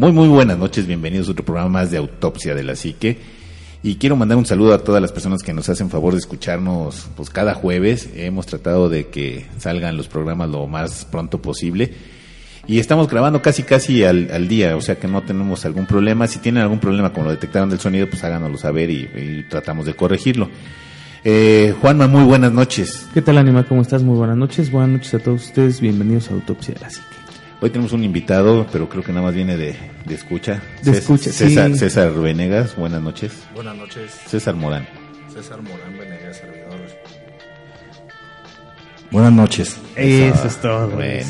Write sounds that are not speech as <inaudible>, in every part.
Muy, muy buenas noches, bienvenidos a otro programa más de Autopsia de la Psique. Y quiero mandar un saludo a todas las personas que nos hacen favor de escucharnos pues cada jueves. Hemos tratado de que salgan los programas lo más pronto posible. Y estamos grabando casi casi al, al día, o sea que no tenemos algún problema. Si tienen algún problema como lo detectaron del sonido, pues háganoslo saber y, tratamos de corregirlo. Eh, Juanma, muy buenas noches. ¿Qué tal, Anima? ¿Cómo estás? Muy buenas noches. Buenas noches a todos ustedes. Bienvenidos a Autopsia de la Psique. Hoy tenemos un invitado, pero creo que nada más viene de, de escucha. De escucha, César, sí. César Venegas, buenas noches. Buenas noches, César Morán. César Morán Venegas, servidor. Buenas noches. Eso es todo. Bueno.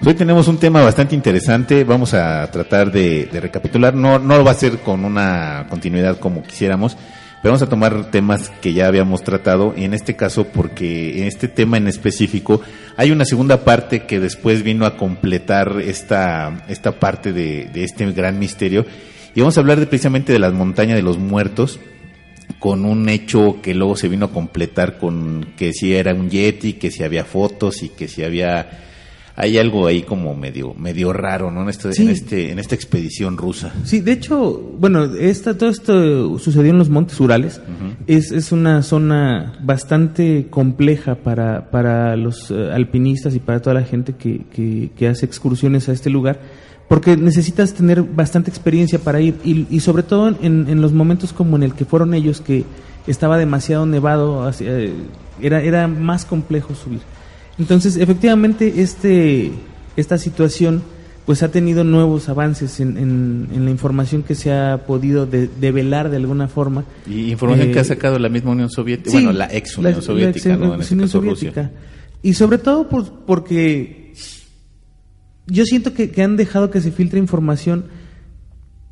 Pues hoy tenemos un tema bastante interesante. Vamos a tratar de, de recapitular. No, no va a ser con una continuidad como quisiéramos, pero vamos a tomar temas que ya habíamos tratado. Y en este caso, porque en este tema en específico hay una segunda parte que después vino a completar esta, esta parte de, de este gran misterio. Y vamos a hablar de, precisamente de las montañas de los muertos con un hecho que luego se vino a completar con que si era un yeti, que si había fotos y que si había hay algo ahí como medio medio raro, ¿no? En este Sí. en este en esta expedición rusa. Sí, de hecho, bueno, esta, todo esto sucedió en los Montes Urales. es, es una zona bastante compleja para, para los eh, alpinistas y para toda la gente que, que, que hace excursiones a este lugar, porque necesitas tener bastante experiencia para ir y, y sobre todo en, en los momentos como en el que fueron ellos, que estaba demasiado nevado, eh, era, era más complejo subir. Entonces, efectivamente, este, esta situación pues ha tenido nuevos avances en, en- en la información que se ha podido de- develar de alguna forma. Y información Eh, que ha sacado la misma Unión Soviética, Sí, bueno, la ex Unión la- la Soviética, ex- ¿no? En este Unión caso Soviética. Rusia. Y sobre todo por- porque yo siento que, que han dejado que se filtre información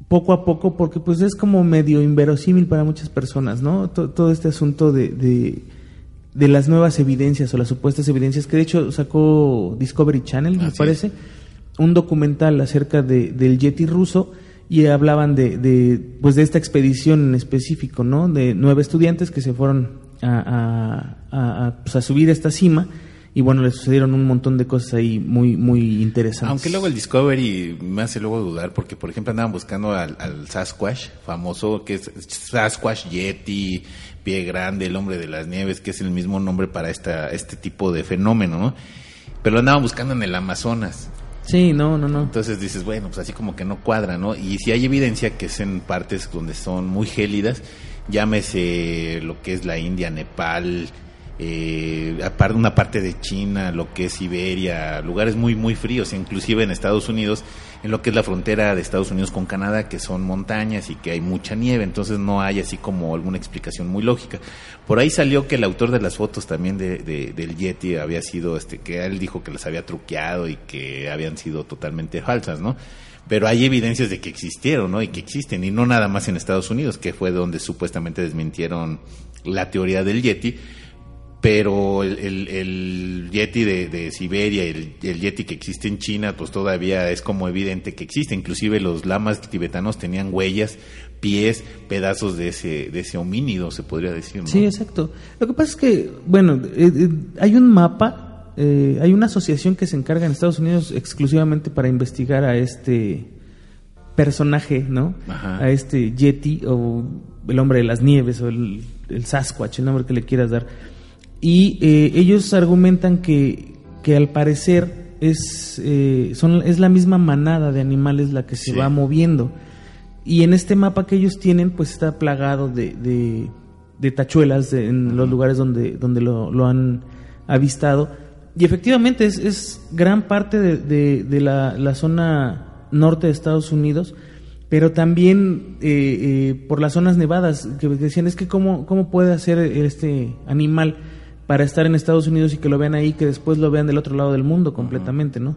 poco a poco porque pues es como medio inverosímil para muchas personas, ¿no? To- todo este asunto de, de, de las nuevas evidencias o las supuestas evidencias que de hecho sacó Discovery Channel, me Así es. parece, un documental acerca de, del Yeti ruso y hablaban de, de, pues de esta expedición en específico, ¿no? De nueve estudiantes que se fueron a, a, a- a, pues, a subir esta cima y bueno, les sucedieron un montón de cosas ahí muy, muy interesantes. Aunque luego el Discovery me hace luego dudar, porque por ejemplo andaban buscando al, al Sasquatch, famoso, que es Sasquatch Yeti, Pie Grande, el hombre de las nieves, que es el mismo nombre para esta, este tipo de fenómeno, ¿no? Pero lo andaban buscando en el Amazonas. Sí, no, no, no. Entonces dices, bueno, pues así como que no cuadra, ¿no? Y si hay evidencia que es en partes donde son muy gélidas, llámese lo que es la India, Nepal, eh, una parte de China, lo que es Siberia, lugares muy muy fríos, inclusive en Estados Unidos, en lo que es la frontera de Estados Unidos con Canadá, que son montañas y que hay mucha nieve, entonces no hay así como alguna explicación muy lógica. Por ahí salió que el autor de las fotos también de- del Yeti había sido, este, que él dijo que las había truqueado y que habían sido totalmente falsas, ¿no? Pero hay evidencias de que existieron, ¿no? Y que existen, y no nada más en Estados Unidos, que fue donde supuestamente desmintieron la teoría del Yeti, pero el, el- el Yeti de, de Siberia y el, el Yeti que existe en China, pues todavía es como evidente que existe. Inclusive los lamas tibetanos tenían huellas, pies, pedazos de ese, de ese homínido, se podría decir. ¿no? Sí, exacto. Lo que pasa es que, bueno, eh, eh, hay un mapa, eh, hay una asociación que se encarga en Estados Unidos exclusivamente para investigar a este personaje, ¿no? Ajá. A este Yeti o el hombre de las nieves o el, el Sasquatch, el nombre que le quieras dar. Y eh, ellos argumentan que, que al parecer es, eh, son, es la misma manada de animales la que se Sí. va moviendo. Y en este mapa que ellos tienen, pues está plagado de, de, de tachuelas de- en los lugares donde, donde lo, lo han avistado. Y efectivamente es, es gran parte de, de- de la, la zona norte de Estados Unidos, pero también eh, eh, por las zonas nevadas, que decían, es que cómo, cómo puede hacer este animal para estar en Estados Unidos y que lo vean ahí, que después lo vean del otro lado del mundo completamente, ¿no?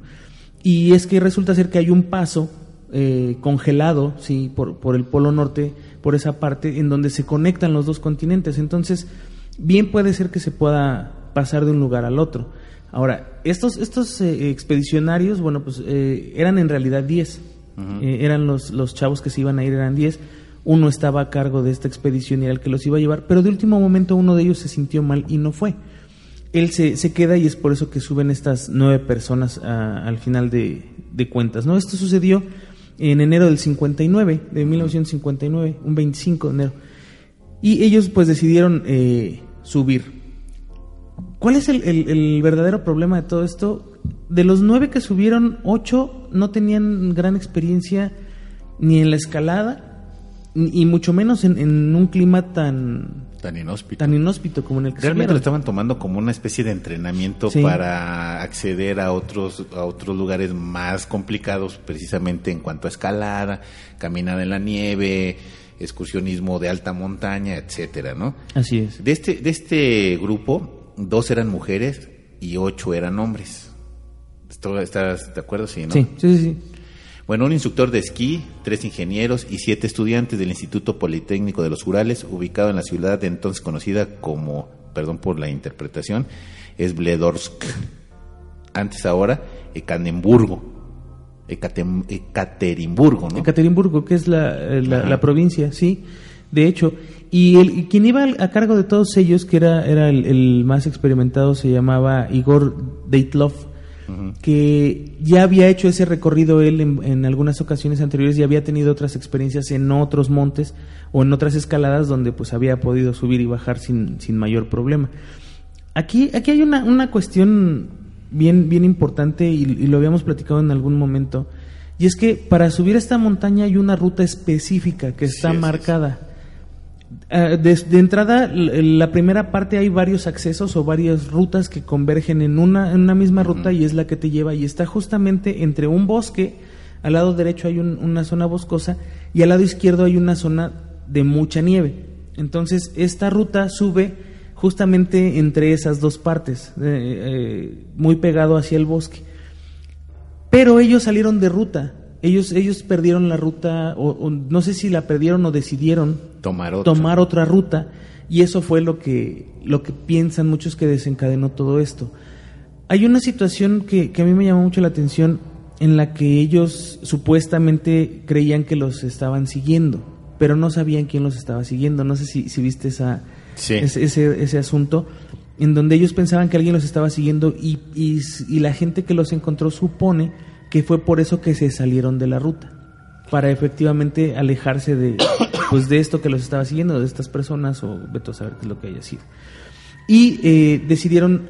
Y es que resulta ser que hay un paso eh, congelado, sí, por, por el Polo Norte, por esa parte, en donde se conectan los dos continentes. Entonces, bien puede ser que se pueda pasar de un lugar al otro. Ahora, estos, estos eh, expedicionarios, bueno, pues eh, eran en realidad 10. Eh, eran los, los chavos que se iban a ir, eran 10. Uno estaba a cargo de esta expedición y era el que los iba a llevar, pero de último momento uno de ellos se sintió mal y no fue. Él se, se queda y es por eso que suben estas nueve personas al final de, de cuentas. ¿no? Esto sucedió en enero del 59, de 1959, un 25 de enero. Y ellos pues decidieron eh, subir. ¿Cuál es el, el- verdadero problema de todo esto? De los nueve que subieron, ocho no tenían gran experiencia ni en la escalada, y mucho menos en, en un clima tan, Tan inhóspito. tan inhóspito como en el que Realmente lo estaban tomando como una especie de entrenamiento Sí. para acceder a otros a otros lugares más complicados, precisamente en cuanto a escalada, caminada en la nieve, excursionismo de alta montaña, etcétera, ¿no? Así es. De este de este grupo, dos eran mujeres y ocho eran hombres. ¿Esto- ¿Estás de acuerdo? Sí, ¿no? Sí, sí, sí. Bueno, un instructor de esquí, tres ingenieros y siete estudiantes del Instituto Politécnico de los Urales, ubicado en la ciudad de entonces conocida como, perdón por la interpretación, es Bledorsk. Antes ahora, Ekanemburgo. Ekaterimburgo, ¿no? Ekaterimburgo, que es la, eh, la, provincia, sí, de hecho. Y, el, y quien iba a cargo de todos ellos, que era, era el, el más experimentado, se llamaba Igor Deitlov, que ya había hecho ese recorrido él en, en algunas ocasiones anteriores y había tenido otras experiencias en otros montes o en otras escaladas donde pues había podido subir y bajar sin, sin mayor problema. Aquí, aquí hay una, una cuestión bien, bien importante y, y lo habíamos platicado en algún momento. Y es que para subir esta montaña hay una ruta específica que está Sí, marcada. Ah, de, de entrada, la primera parte hay varios accesos o varias rutas que convergen en una, en una misma ruta y es la que te lleva y está justamente entre un bosque, al lado derecho hay un- una zona boscosa y al lado izquierdo hay una zona de mucha nieve. Entonces, esta ruta sube justamente entre esas dos partes, eh, eh, muy pegado hacia el bosque. Pero ellos salieron de ruta. Ellos, ellos perdieron la ruta, o, o no sé si la perdieron o decidieron Tomar otro. tomar otra ruta. Y eso fue lo que, lo que piensan muchos que desencadenó todo esto. Hay una situación que, que a mí me llamó mucho la atención en la que ellos supuestamente creían que los estaban siguiendo, pero no sabían quién los estaba siguiendo. No sé si, si viste esa, Sí. ese, ese, ese asunto, en donde ellos pensaban que alguien los estaba siguiendo y, y, y la gente que los encontró supone que fue por eso que se salieron de la ruta, para efectivamente alejarse de, <coughs> pues, de esto que los estaba siguiendo, de estas personas, o veto a saber qué es lo que haya sido. Y eh, decidieron,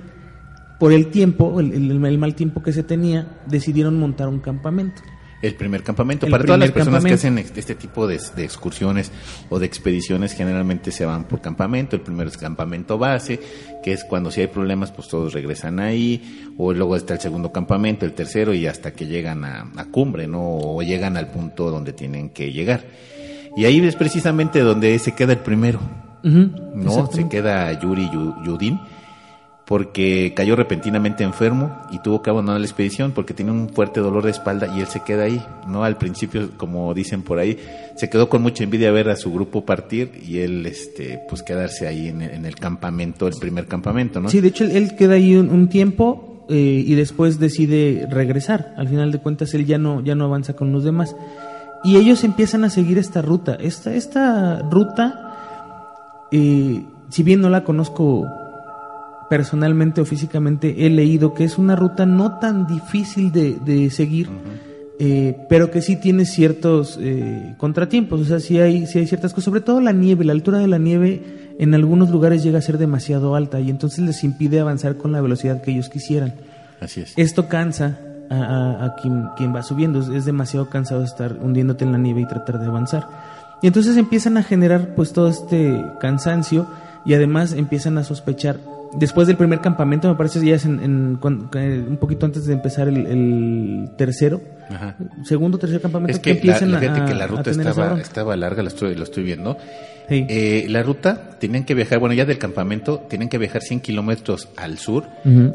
por el tiempo, el, el- el mal tiempo que se tenía, decidieron montar un campamento. El primer campamento. El Para todas las primer personas que hacen este tipo de, de excursiones o de expediciones, generalmente se van por campamento. El primero es campamento base, que es cuando si hay problemas, pues todos regresan ahí. O luego está el segundo campamento, el tercero, y hasta que llegan a, a cumbre, ¿no? O llegan al punto donde tienen que llegar. Y ahí es precisamente donde se queda el primero. No, se queda Yuri Yu- Yudin porque cayó repentinamente enfermo y tuvo que abandonar la expedición porque tenía un fuerte dolor de espalda y él se queda ahí, ¿no? Al principio, como dicen por ahí, se quedó con mucha envidia ver a su grupo partir y él, este, pues quedarse ahí en el, en el campamento, el primer campamento, ¿no? Sí, de hecho él, queda ahí un, un tiempo eh, y después decide regresar. Al final de cuentas él ya no, ya no avanza con los demás. Y ellos empiezan a seguir esta ruta. Esta, esta ruta, eh, si bien no la conozco personalmente o físicamente, he leído que es una ruta no tan difícil de, de seguir, eh, pero que sí tiene ciertos eh, contratiempos. O sea, sí hay, sí hay ciertas cosas, sobre todo la nieve, la altura de la nieve en algunos lugares llega a ser demasiado alta y entonces les impide avanzar con la velocidad que ellos quisieran. Así es. Esto cansa a, a- a quien, quien va subiendo, es, es demasiado cansado estar hundiéndote en la nieve y tratar de avanzar. Y entonces empiezan a generar pues todo este cansancio y además empiezan a sospechar después del primer campamento, me parece ya es en, en- cuan- eh, un poquito antes de empezar el, el tercero, Ajá. segundo tercer campamento Es que, la, empiezan la- fíjate a- que la ruta estaba, larga, lo estoy, lo estoy viendo. Sí. Eh, la ruta tenían que viajar, bueno, ya del campamento, tenían que viajar 100 kilómetros al sur,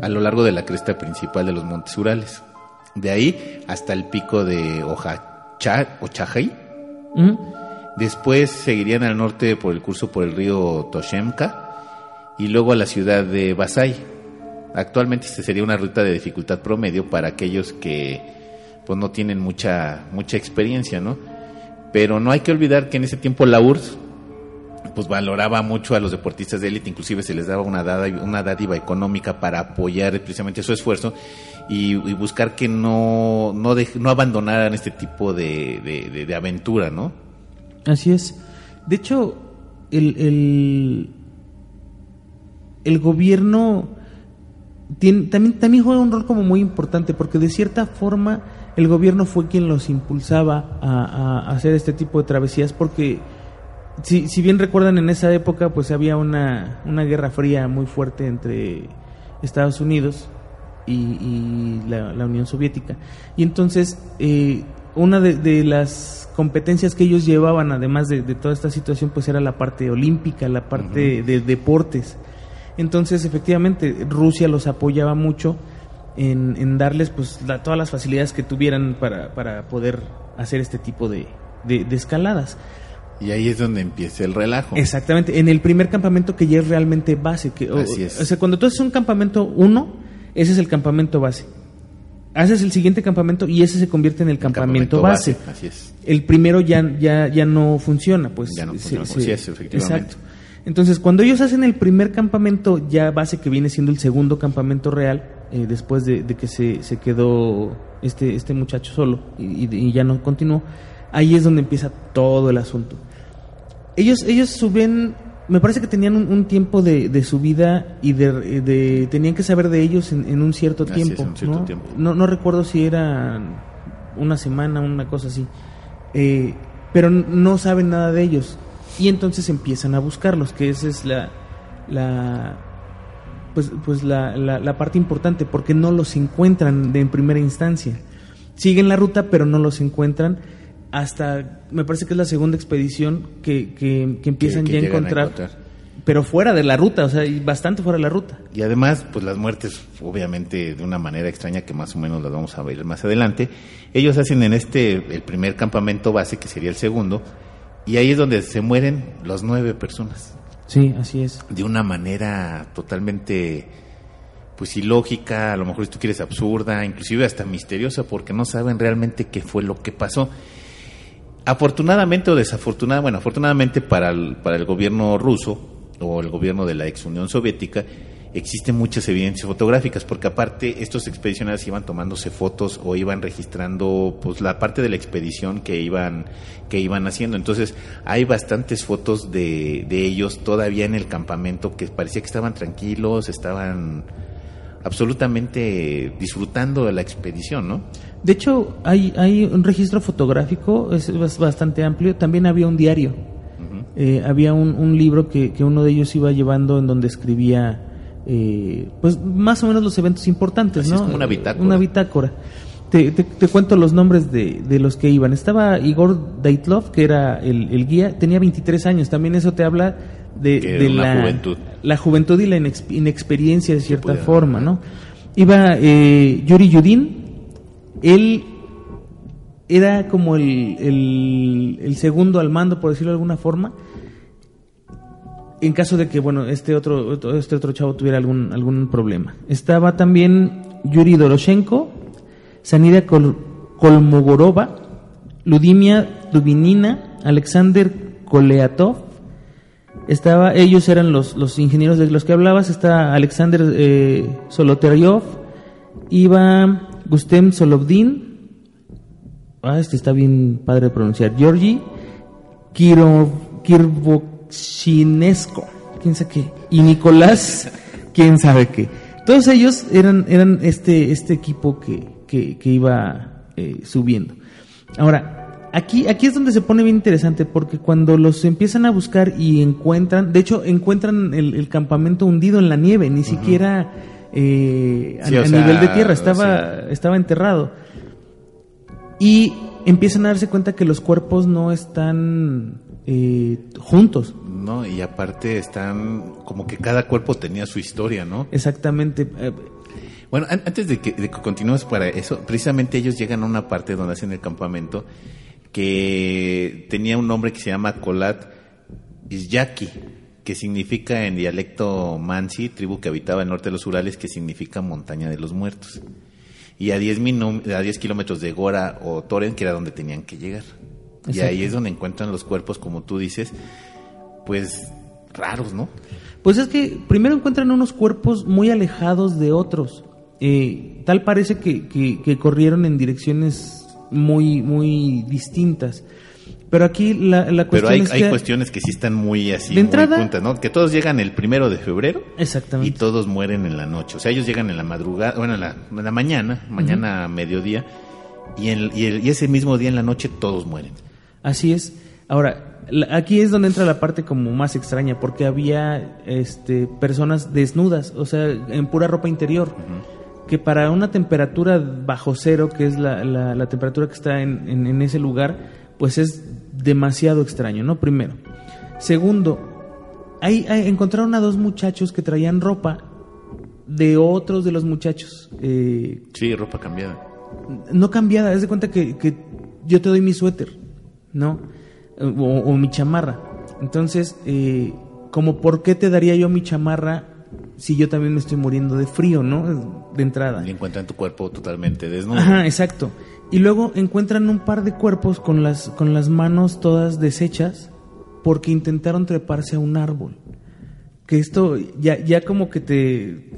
a lo largo de la cresta principal de los Montes Urales. De ahí hasta el pico de Ochajay. Ujú. Después seguirían al norte por el curso por el río Toshemka y luego a la ciudad de Basay. Actualmente sería una ruta de dificultad promedio para aquellos que pues no tienen mucha mucha experiencia, ¿no? Pero no hay que olvidar que en ese tiempo la URSS pues valoraba mucho a los deportistas de élite, inclusive se les daba una dádiva, una dádiva económica para apoyar precisamente su esfuerzo y, buscar que no no, dej- no abandonaran este tipo de, de- de- de aventura, ¿no? Así es. De hecho, el, el gobierno tiene, también, también juega un rol como muy importante, porque de cierta forma el gobierno fue quien los impulsaba a, a hacer este tipo de travesías, porque si, si bien recuerdan en esa época, pues había una, una guerra fría muy fuerte entre Estados Unidos y, y la, la Unión Soviética. Y entonces, eh, una de, de las competencias que ellos llevaban, además de, de toda esta situación, pues era la parte olímpica, la parte de deportes. Entonces, efectivamente, Rusia los apoyaba mucho en, en darles pues la- todas las facilidades que tuvieran para, para poder hacer este tipo de, de- de escaladas. Y ahí es donde empieza el relajo. Exactamente, en el primer campamento que ya es realmente base. Que, Así es. O sea, cuando tú haces un campamento 1, ese es el campamento base. Haces el siguiente campamento y ese se convierte en el campamento, base. Así es. El primero ya, ya, ya no funciona, pues. Ya no se- funciona, se- pues, sí es, efectivamente. Exacto. Entonces, cuando ellos hacen el primer campamento ya base, que viene siendo el segundo campamento real, eh, después de, de que se, se quedó este, este muchacho solo y, y- y ya no continuó, ahí es donde empieza todo el asunto. Ellos, ellos suben, me parece que tenían un, un tiempo de, de subida y de, de- tenían que saber de ellos en, en un cierto Así tiempo. en un cierto ¿no? tiempo. No, no recuerdo si era una semana, una cosa así. Eh, pero no saben nada de ellos. Y entonces empiezan a buscarlos, que esa es la, la pues, pues la, la, la parte importante, porque no los encuentran de en primera instancia. Siguen la ruta, pero no los encuentran hasta, me parece que es la segunda expedición que, que, que empiezan que ya a llegan a encontrar, encontrar. pero fuera de la ruta, o sea, y bastante fuera de la ruta. Y además, pues las muertes, obviamente, de una manera extraña que más o menos las vamos a ver más adelante. Ellos hacen en este, el primer campamento base, que sería el segundo, y ahí es donde se mueren las nueve personas. Sí, así es. De una manera totalmente, pues ilógica, a lo mejor si tú quieres absurda, inclusive hasta misteriosa, porque no saben realmente qué fue lo que pasó. Afortunadamente o desafortunadamente, bueno, afortunadamente para el, para el gobierno ruso o el gobierno de la ex Unión Soviética, existen muchas evidencias fotográficas, porque aparte estos expedicionarios iban tomándose fotos o iban registrando pues la parte de la expedición que iban, que iban haciendo. Entonces, hay bastantes fotos de, de ellos todavía en el campamento que parecía que estaban tranquilos, estaban absolutamente disfrutando de la expedición, ¿no? De hecho, hay, hay un registro fotográfico, es bas- bastante amplio. También había un diario. Eh, había un, un libro que, que uno de ellos iba llevando en donde escribía, eh, pues más o menos los eventos importantes, Así ¿no? es como una bitácora. Una bitácora. Te, te- te cuento los nombres de, de los que iban. Estaba Igor Daitlov, que era el, el guía, tenía 23 años. También eso te habla de, la juventud. la juventud y la inex- inexperiencia de cierta pudiera- forma, ¿no? Iba eh, Yuri Yudin, él era como el, el, el segundo al mando, por decirlo de alguna forma, en caso de que, bueno, este otro, este otro chavo tuviera algún, algún problema. Estaba también Yuri Doroshenko, Sanida Kol- Kolmogorova, Ludimia Dubinina, Alexander Koleatov, estaba, ellos eran los, los ingenieros de los que hablabas, está Alexander eh, Solotaryov, iba Gustem Solovdin, ah, este está bien padre de pronunciar, Georgi Kirov, Kirvochinesco, quién sabe qué, y Nicolás, quién sabe qué. Todos ellos eran, eran este, este equipo que, que, que iba eh, subiendo. Ahora, Aquí, aquí es donde se pone bien interesante, porque cuando los empiezan a buscar y encuentran, de hecho, encuentran el, el campamento hundido en la nieve, ni siquiera eh, a, Sí, o a sea, nivel de tierra, estaba, estaba enterrado. Y empiezan a darse cuenta que los cuerpos no están eh, juntos. ¿no? Y aparte están como que cada cuerpo tenía su historia, ¿no? Exactamente. Eh, Bueno, an- antes de que, de que continuemos para eso, precisamente ellos llegan a una parte donde hacen el campamento que tenía un nombre que se llama Kolat Isyaki, que significa en dialecto mansi, tribu que habitaba el norte de los Urales, que significa montaña de los muertos. Y a 10, minu- a 10 kilómetros de Gora o Toren, que era donde tenían que llegar. Y ahí es donde encuentran los cuerpos, como tú dices, pues raros, ¿no? Pues es que primero encuentran unos cuerpos muy alejados de otros. Eh, tal parece que, que- que corrieron en direcciones muy, muy distintas. Pero aquí la, la Pero cuestión hay, es hay cuestiones que sí están muy así, De muy entrada- puntas, ¿no? Que todos llegan el primero de febrero y Exactamente. todos mueren en la noche. O sea, ellos llegan en la madrugada, bueno, en la, en la mañana, mañana a mediodía, y, en- y el- y ese mismo día en la noche todos mueren. Así es. Ahora, aquí es donde entra la parte como más extraña, porque había este, personas desnudas, o sea, en pura ropa interior, que para una temperatura bajo cero, que es la, la- la temperatura que está en, en- en ese lugar, pues es demasiado extraño, ¿no? Primero. Segundo, ahí, ahí encontraron a dos muchachos que traían ropa de otros de los muchachos. eh, Sí, ropa cambiada. no cambiada, haz de cuenta que, que yo te doy mi suéter, ¿no? O, o mi chamarra. Entonces, eh, como por qué te daría yo mi chamarra si yo también me estoy muriendo de frío, ¿no? De entrada. Y encuentran tu cuerpo totalmente desnudo. Ajá, exacto. Y luego encuentran un par de cuerpos con las, con las manos todas deshechas porque intentaron treparse a un árbol. Que esto ya, ya como que te...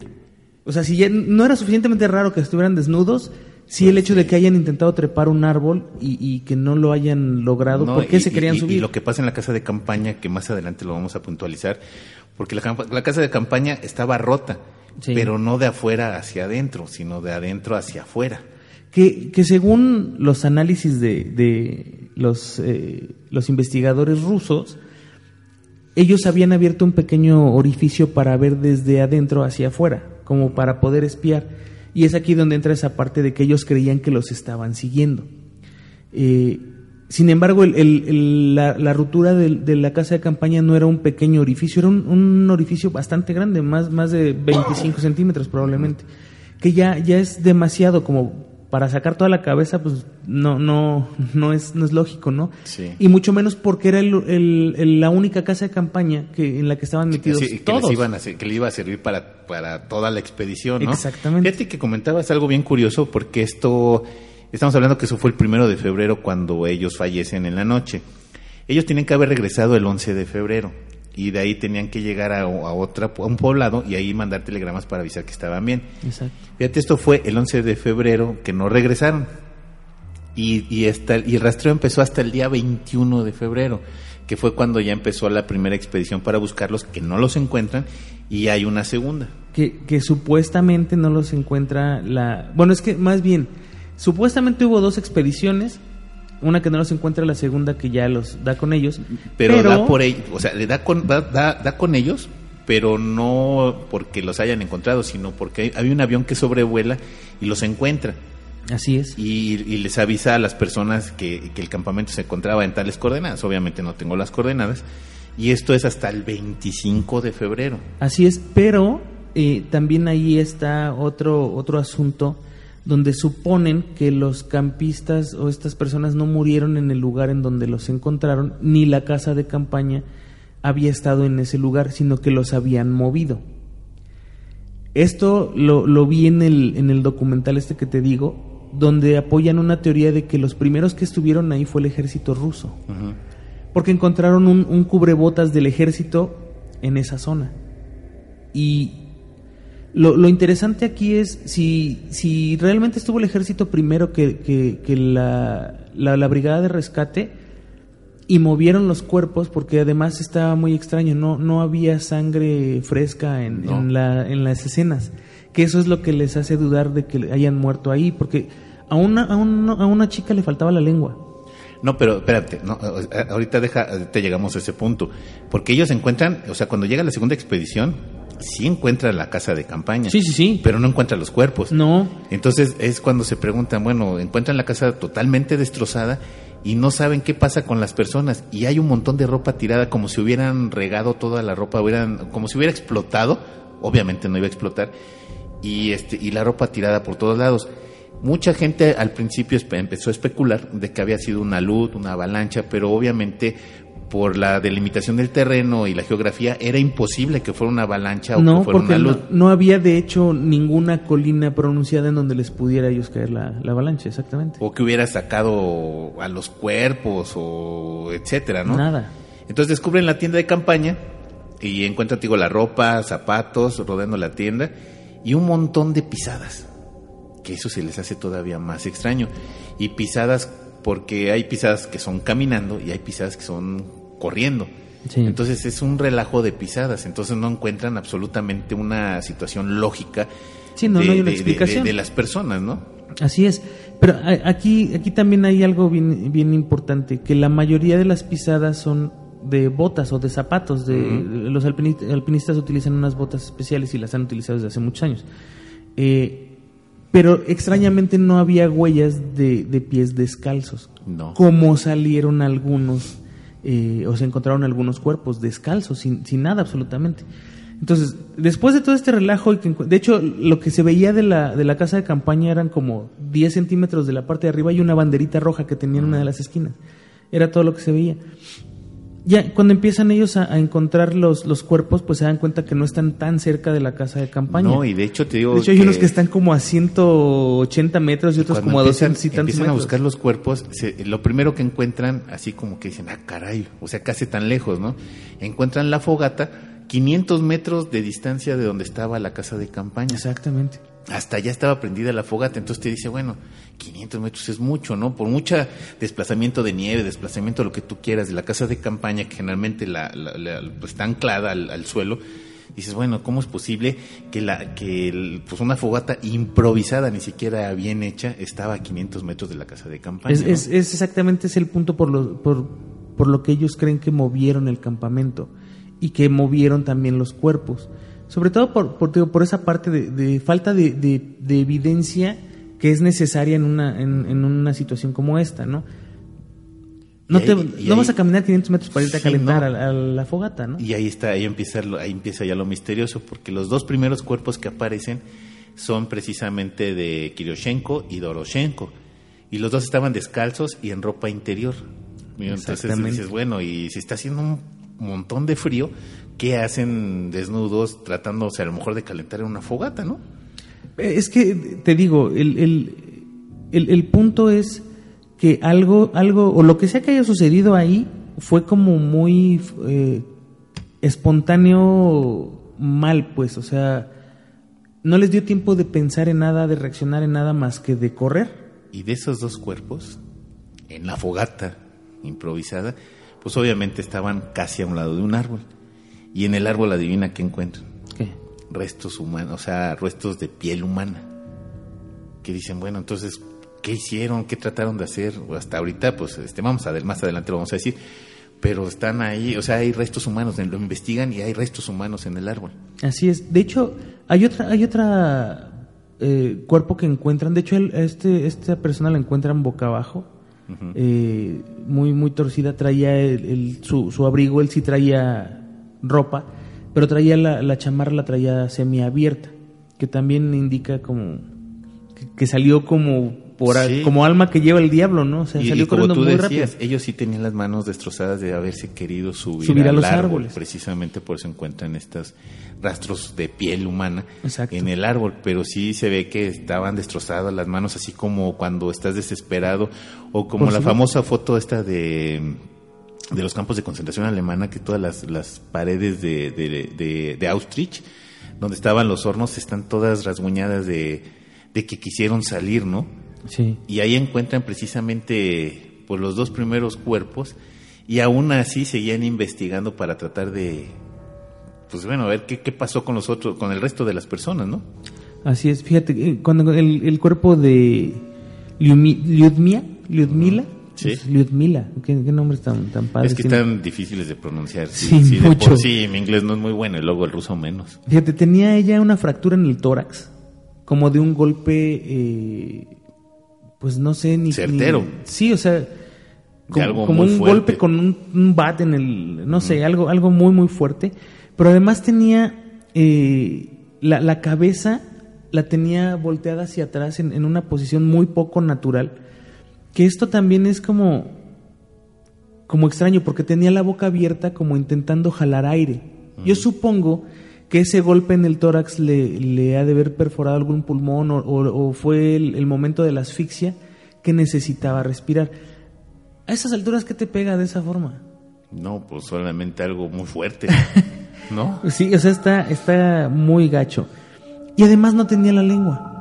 O sea, si ya no era suficientemente raro que estuvieran desnudos, sí el hecho de que hayan intentado trepar un árbol y, y que no lo hayan logrado, No, ¿por qué y- se querían y- y subir? lo que pasa en la casa de campaña, que más adelante lo vamos a puntualizar, porque la, la casa de campaña estaba rota, Sí. pero no de afuera hacia adentro, sino de adentro hacia afuera. Que, que según los análisis de, de los, eh, los investigadores rusos, ellos habían abierto un pequeño orificio para ver desde adentro hacia afuera, como para poder espiar. Y es aquí donde entra esa parte de que ellos creían que los estaban siguiendo. Eh, sin embargo, la, ruptura de, la casa de campaña no era un pequeño orificio, era un, un orificio bastante grande, más, más de 25 centímetros probablemente, que ya, ya es demasiado como para sacar toda la cabeza, pues no, no, no, es, no es lógico, ¿no? Sí. Y mucho menos porque era el- el- el- la única casa de campaña que, en la que estaban metidos Sí, que, todos. les iban a ser- que le iba a servir para, para toda la expedición, ¿no? Exactamente. Fíjate que comentabas algo bien curioso porque esto, estamos hablando que eso fue el primero de febrero cuando ellos fallecen en la noche. Ellos tienen que haber regresado el 11 de febrero y de ahí tenían que llegar a, a otra, a un poblado y ahí mandar telegramas para avisar que estaban bien. Exacto. Fíjate, esto fue el 11 de febrero que no regresaron. Y, y, hasta, y el rastreo empezó hasta el día 21 de febrero, que fue cuando ya empezó la primera expedición para buscarlos, que no los encuentran, y hay una segunda. que, que supuestamente no los encuentra la... Bueno, es que más bien, supuestamente hubo dos expediciones, una que no los encuentra, la segunda que ya los da con ellos. Pero, da por ellos, o sea, le da con, da, da, da con ellos, pero no porque los hayan encontrado, sino porque hay- había un avión que sobrevuela y los encuentra. Así es. y, y les avisa a las personas que, que el campamento se encontraba en tales coordenadas. Obviamente no tengo las coordenadas. Y esto es hasta el 25 de febrero. Así es, pero eh, también ahí está otro, otro asunto donde suponen que los campistas o estas personas no murieron en el lugar en donde los encontraron, ni la casa de campaña había estado en ese lugar, sino que los habían movido. Esto lo, lo vi en el, en el documental este que te digo, donde apoyan una teoría de que los primeros que estuvieron ahí fue el ejército ruso porque encontraron un, un cubrebotas del ejército en esa zona. Y lo, lo interesante aquí es si, si realmente estuvo el ejército primero que, que- que la, la- la brigada de rescate y movieron los cuerpos, porque además estaba muy extraño, no, no había sangre fresca en, No. en la- en las escenas, que eso es lo que les hace dudar de que hayan muerto ahí, porque a una, a una, a una chica le faltaba la lengua. No, pero espérate, no, eh, ahorita deja, te llegamos a ese punto. Porque ellos encuentran, o sea, cuando llega la segunda expedición, sí encuentran la casa de campaña. Sí, sí, sí. Pero no encuentran los cuerpos. No. Entonces es cuando se preguntan, bueno, encuentran la casa totalmente destrozada y no saben qué pasa con las personas. Y hay un montón de ropa tirada, como si hubieran regado toda la ropa, hubieran, como si hubiera explotado. Obviamente no iba a explotar. Y, este, y la ropa tirada por todos lados. Mucha gente al principio empezó a especular de que había sido una luz, una avalancha, pero obviamente por la delimitación del terreno y la geografía era imposible que fuera una avalancha o No, que fuera porque una no, luz. no había de hecho ninguna colina pronunciada en donde les pudiera a ellos caer la, la avalancha, exactamente. o que hubiera sacado a los cuerpos o etcétera, ¿no? Nada. Entonces descubren la tienda de campaña y encuentran, digo, la ropa, zapatos rodeando la tienda y un montón de pisadas, que eso se les hace todavía más extraño. Y pisadas porque hay pisadas que son caminando y hay pisadas que son corriendo. Sí. Entonces es un relajo de pisadas, entonces no encuentran absolutamente una situación lógica Sí, no, de, no hay una de- explicación. de las personas, ¿no? Así es. Pero aquí, aquí también hay algo bien, bien importante, que la mayoría de las pisadas son de botas o de zapatos. De, Los alpini- alpinistas utilizan unas botas especiales y las han utilizado desde hace muchos años. Eh, pero extrañamente no había huellas de, de pies descalzos. No. Como salieron algunos, eh, o se encontraron algunos cuerpos descalzos, sin, sin nada absolutamente. Entonces, después de todo este relajo, y que de hecho, lo que se veía de la, de la casa de campaña eran como 10 centímetros de la parte de arriba y una banderita roja que tenía en una de las esquinas. Era todo lo que se veía. Ya cuando empiezan ellos a, a encontrar los, los cuerpos, pues se dan cuenta que no están tan cerca de la casa de campaña. No, y de hecho te digo de hecho, hay unos que están como a 180 metros y otros como a empiezan, 200 y tantos empiezan a buscar los cuerpos, se- lo primero que encuentran, así como que dicen, ah, caray, o sea, casi tan lejos, ¿no? Encuentran la fogata, 500 metros de distancia de donde estaba la casa de campaña. Exactamente. Hasta allá estaba prendida la fogata, entonces te dice, bueno, 500 metros es mucho, ¿no? Por mucha desplazamiento de nieve, desplazamiento de lo que tú quieras de la casa de campaña, que generalmente la, la- la- pues, está anclada al, al suelo, dices, bueno, ¿cómo es posible que, la, que el- pues una fogata improvisada, ni siquiera bien hecha, estaba a 500 metros de la casa de campaña? Es, ¿no? es- es exactamente ese el punto por lo, por, por lo que ellos creen que movieron el campamento y que movieron también los cuerpos. Sobre todo por, por, digo, por esa parte de, de falta de, de- de evidencia que es necesaria en una, en, en una situación como esta, ¿no? No, te, ahí- vas a caminar 500 metros para irte a calentar no. a, a la fogata, ¿no? Y ahí está, ahí empieza, ahí empieza ya lo misterioso, porque los dos primeros cuerpos que aparecen son precisamente de Kiroshenko y Doroshenko. Y los dos estaban descalzos y en ropa interior. Y Entonces dices, bueno, y si está haciendo un montón de frío, ¿qué hacen desnudos sea, a lo mejor de calentar en una fogata, no? Eh, Es que te digo, el, el, el- el punto es que algo, algo, o lo que sea que haya sucedido ahí, fue como muy eh, espontáneo mal, pues, o sea, no les dio tiempo de pensar en nada, de reaccionar en nada más que de correr. Y de esos dos cuerpos, en la fogata improvisada, pues obviamente estaban casi a un lado de un árbol. Y en el árbol adivina qué encuentran. ¿Qué? restos humanos, o sea, restos de piel humana. Que dicen, bueno, entonces, ¿qué hicieron? ¿Qué trataron de hacer? O hasta ahorita, pues, este, vamos a ver, más adelante lo vamos a decir. Pero están ahí, o sea, hay restos humanos, lo investigan y hay restos humanos en el árbol. Así es. De hecho, hay otra, hay otra eh, cuerpo que encuentran. De hecho, el- este, esta persona la encuentran boca abajo, eh, muy, muy torcida. Traía el, el- su, su abrigo, él sí traía ropa, pero traía la, la chamarra, la traía semiabierta, que también indica como que, que salió como por Sí. como alma que lleva el diablo, ¿no? O sea, y, salió y como corriendo tú muy decías, rápido. ellos sí tenían las manos destrozadas de haberse querido subir, Subir a los árbol. árboles. Precisamente por eso encuentran estos rastros de piel humana Exacto. en el árbol. Pero sí se ve que estaban destrozadas las manos, así como cuando estás desesperado, o como Por la famosa foto esta de de los campos de concentración alemana, que todas las, las paredes de, de, de- de Auschwitz, donde estaban los hornos, están todas rasguñadas de, de que quisieron salir, ¿no? Sí. Y ahí encuentran precisamente pues, los dos primeros cuerpos y aún así seguían investigando para tratar de, pues bueno, a ver qué, qué pasó con los otros, con el resto de las personas, ¿no? Así es, fíjate, eh, cuando el, el cuerpo de Lyudmia, Lyudmila, Sí. Es Lyudmila. ¿Qué, qué nombres tan, tan padres Es que tiene? están difíciles de pronunciar. Sí, Sí, mucho. por sí, mi inglés no es muy bueno y luego el ruso menos. Fíjate, tenía ella una fractura en el tórax, como de un golpe, eh, pues no sé ni... Certero. ni- sí, o sea, como, algo como muy un fuerte. golpe con un, un bat en el, no sé, algo, algo muy, muy fuerte. Pero además tenía eh, la, la cabeza, la tenía volteada hacia atrás en, en una posición muy poco natural. Que esto también es como, como extraño, porque tenía la boca abierta como intentando jalar aire. Yo supongo que ese golpe en el tórax le, le ha de haber perforado algún pulmón o, o- o fue el, el momento de la asfixia que necesitaba respirar. A esas alturas, ¿qué te pega de esa forma? No, pues solamente algo muy fuerte. <laughs> ¿No? Sí, o sea, está, está muy gacho. Y además no tenía la lengua.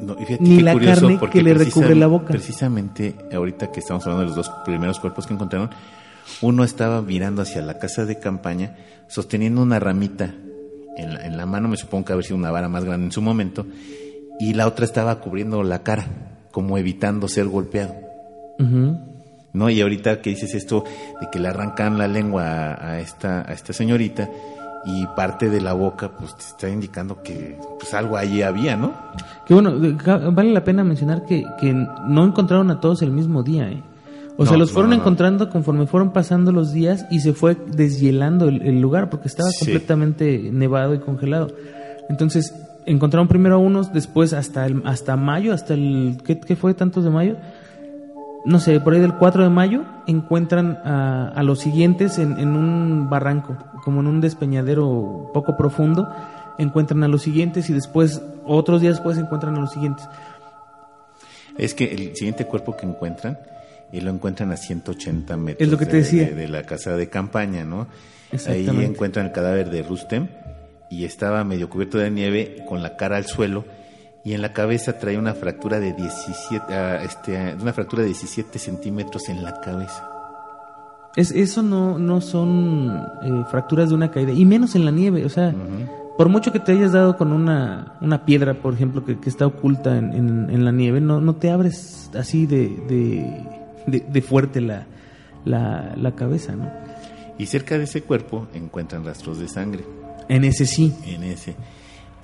No, y fíjate Ni la carne que le recubre la boca. Precisamente, ahorita que estamos hablando de los dos primeros cuerpos que encontraron, uno estaba mirando hacia la casa de campaña, sosteniendo una ramita en la, en la mano, me supongo que haber sido una vara más grande en su momento, y la otra estaba cubriendo la cara, como evitando ser golpeado. ¿no? Y ahorita que dices esto de que le arrancan la lengua a, a esta, a esta señorita y parte de la boca, pues te está indicando que pues algo allí había, ¿no? Que bueno, vale la pena mencionar que, que no encontraron a todos el mismo día, ¿eh? O sea, los fueron no, no. encontrando conforme fueron pasando los días y se fue deshielando el, el lugar porque estaba Sí. completamente nevado y congelado. Entonces, encontraron primero a unos, después hasta el, hasta mayo, hasta el ¿qué, qué fue tantos de mayo? No sé, por ahí del 4 de mayo encuentran a, a los siguientes en, en un barranco, como en un despeñadero poco profundo, encuentran a los siguientes y después, otros días después encuentran a los siguientes. Es que el siguiente cuerpo que encuentran, y lo encuentran a 180 metros Es lo que te decía. de- de la casa de campaña, ¿no? Ahí encuentran el cadáver de Rustem y estaba medio cubierto de nieve con la cara al suelo y en la cabeza traía una fractura de 17, ah, este, una fractura de 17 centímetros en la cabeza. Es, eso no, no son eh, fracturas de una caída, y menos en la nieve. O sea, por mucho que te hayas dado con una, una piedra, por ejemplo, que, que está oculta en, en- en la nieve, no, no te abres así de, de, de- de fuerte la, la, la cabeza, ¿no? Y cerca de ese cuerpo encuentran rastros de sangre. En ese sí. en ese.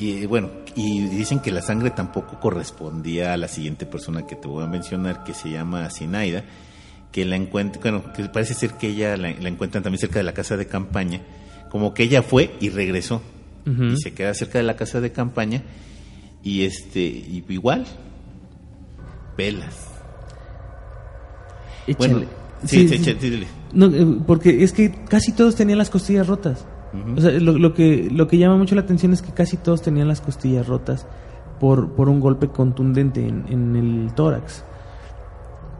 Y eh, bueno, y dicen que la sangre tampoco correspondía a la siguiente persona que te voy a mencionar, que se llama Sinaida, que la encuentra, bueno, que parece ser que ella la, la encuentran también cerca de la casa de campaña, como que ella fue y regresó, y se queda cerca de la casa de campaña, y este, y igual, velas. Échale. Bueno, sí, Sí, sí. No, eh, porque es que casi todos tenían las costillas rotas. O sea, lo, lo que, lo que llama mucho la atención es que casi todos tenían las costillas rotas por, por un golpe contundente en, en el tórax.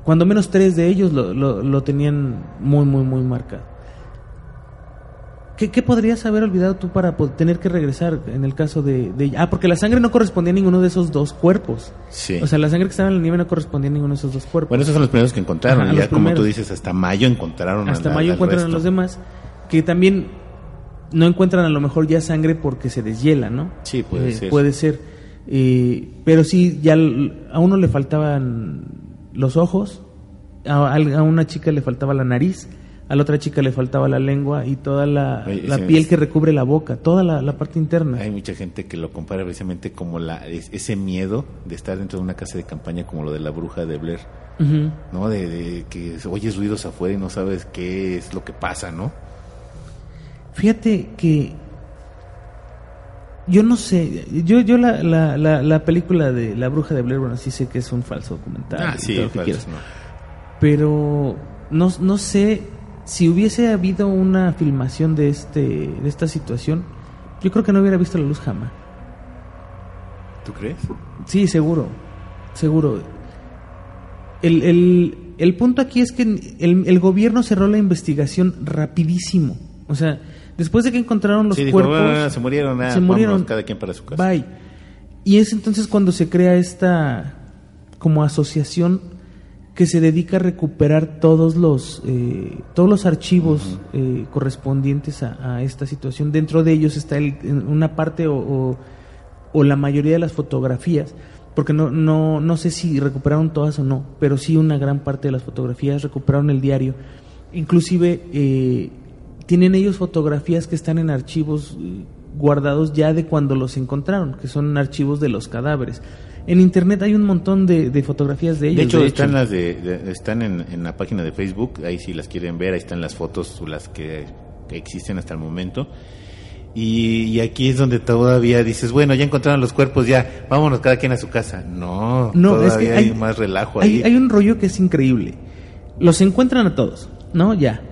Cuando menos tres de ellos lo, lo, lo tenían muy, muy, muy marcado. ¿Qué, qué podrías haber olvidado tú para tener que regresar en el caso de? Ah, porque la sangre no correspondía a ninguno de esos dos cuerpos. Sí. O sea, la sangre que estaba en la nieve no correspondía a ninguno de esos dos cuerpos. Bueno, esos son los primeros que encontraron, Ajá, y ya como tú dices, hasta mayo encontraron Hasta al- mayo al encuentran a los demás, que también no encuentran a lo mejor ya sangre porque se deshiela, ¿no? Sí, puede Eh, ser. Puede ser. Eh, pero sí, ya a uno le faltaban los ojos, a, una chica le faltaba la nariz, a la otra chica le faltaba la lengua y toda la, Oye, la ese piel es- que recubre la boca, toda la, la parte interna. Hay mucha gente que lo compara precisamente como la, es- ese miedo de estar dentro de una casa de campaña como lo de la bruja de Blair. ¿no? De, de que oyes ruidos afuera y no sabes qué es lo que pasa, ¿no? Fíjate que yo no sé, yo yo la, la, la, la película de La Bruja de Blair, bueno, sí sé que es un falso documental. Ah, sí, todo lo que falso, quieras. no. pero no, no sé si hubiese habido una filmación de este de esta situación, yo creo que no hubiera visto la luz jamás. ¿Tú crees? Sí, seguro, seguro. El, el, el punto aquí es que el, el gobierno cerró la investigación rapidísimo. O sea, después de que encontraron los sí, dijo, cuerpos... "Ah, se murieron, ah, se murieron. vámonos, cada quien para su casa. Bye. Y es entonces cuando se crea esta como asociación que se dedica a recuperar todos los eh, todos los archivos eh, correspondientes a, a esta situación. Dentro de ellos está el- una parte o, o- o la mayoría de las fotografías porque no, no, no sé si recuperaron todas o no, pero sí una gran parte de las fotografías recuperaron el diario. Inclusive eh, tienen ellos fotografías que están en archivos eh, guardados ya de cuando los encontraron, que son archivos de los cadáveres. En internet hay un montón de, de fotografías de ellos. De hecho, están las de, de- están en, en la página de Facebook, ahí si las quieren ver, ahí están las fotos, las que, que existen hasta el momento. Y, y aquí es donde todavía dices, bueno, ya encontraron los cuerpos, ya, vámonos cada quien a su casa. No, No, todavía es que hay, hay- más relajo ahí. hay, hay un rollo que es increíble. Los encuentran a todos, ¿no? Ya.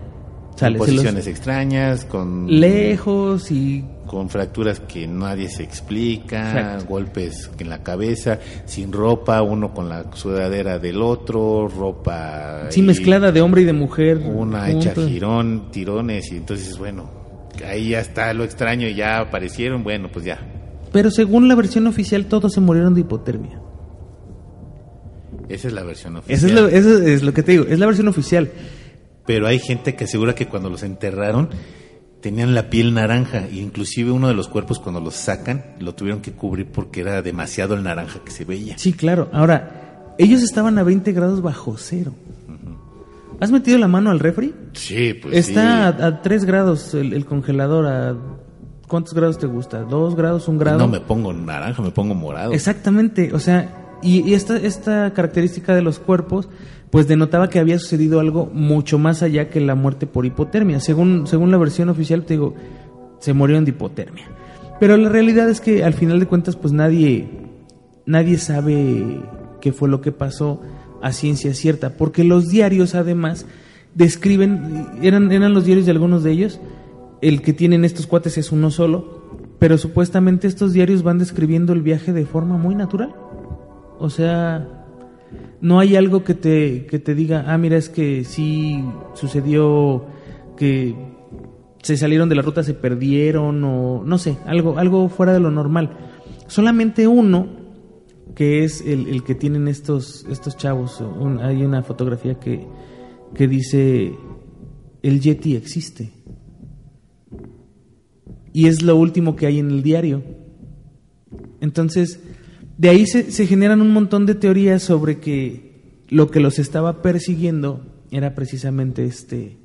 Sale, con se los- posiciones extrañas, con, lejos y con fracturas que nadie se explica, Exacto. golpes en la cabeza, sin ropa, uno con la sudadera del otro, ropa... sí ahí, mezclada de hombre y de mujer. Una hecha juntos. girón, tirones, y entonces, bueno, ahí ya está lo extraño y ya aparecieron, bueno, pues ya. Pero según la versión oficial todos se murieron de hipotermia. Esa es la versión oficial. Eso es, lo, eso es lo que te digo, es la versión oficial. Pero hay gente que asegura que cuando los enterraron tenían la piel naranja, e inclusive uno de los cuerpos cuando los sacan lo tuvieron que cubrir porque era demasiado el naranja que se veía. Sí, claro. Ahora, ellos estaban a 20 grados bajo cero. ¿Has metido la mano al refri? Sí, pues Está sí. a, a 3 grados el, el congelador. A, ¿Cuántos grados te gusta? ¿Dos grados? ¿Un grado? No me pongo naranja, me pongo morado. Exactamente, o sea, y, y esta, esta característica de los cuerpos, pues denotaba que había sucedido algo mucho más allá que la muerte por hipotermia. Según, según la versión oficial, te digo, se murieron de hipotermia. Pero la realidad es que al final de cuentas, pues nadie, nadie sabe qué fue lo que pasó a ciencia cierta, porque los diarios además describen, eran, eran los diarios de algunos de ellos, el que tienen estos cuates es uno solo, pero supuestamente estos diarios van describiendo el viaje de forma muy natural. O sea, no hay algo que te, que te diga, ah, mira, es que sí sucedió que se salieron de la ruta, se perdieron o no sé, algo, algo fuera de lo normal. Solamente uno, que es el, el que tienen estos, estos chavos, hay una fotografía que, que dice, el Yeti existe. Y es lo último que hay en el diario. Entonces, de ahí se, generan un montón de teorías sobre que lo que los estaba persiguiendo era precisamente este,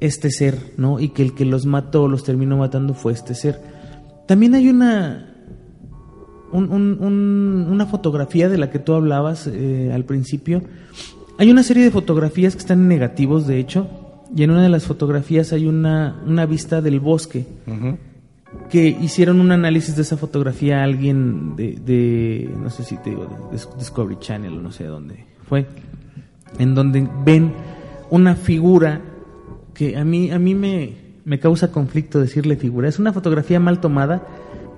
este ser, ¿no? Y que el que los mató, los terminó matando fue este ser. También hay una, un- un- un- una fotografía de la que tú hablabas eh, al principio. Hay una serie de fotografías que están en negativos, de hecho, y en una de las fotografías hay una, una vista del bosque que hicieron un análisis de esa fotografía a alguien de, de, no sé si te digo, de Dis- Discovery Channel o no sé dónde fue, en donde ven una figura que a mí, a mí me, me causa conflicto decirle figura. Es una fotografía mal tomada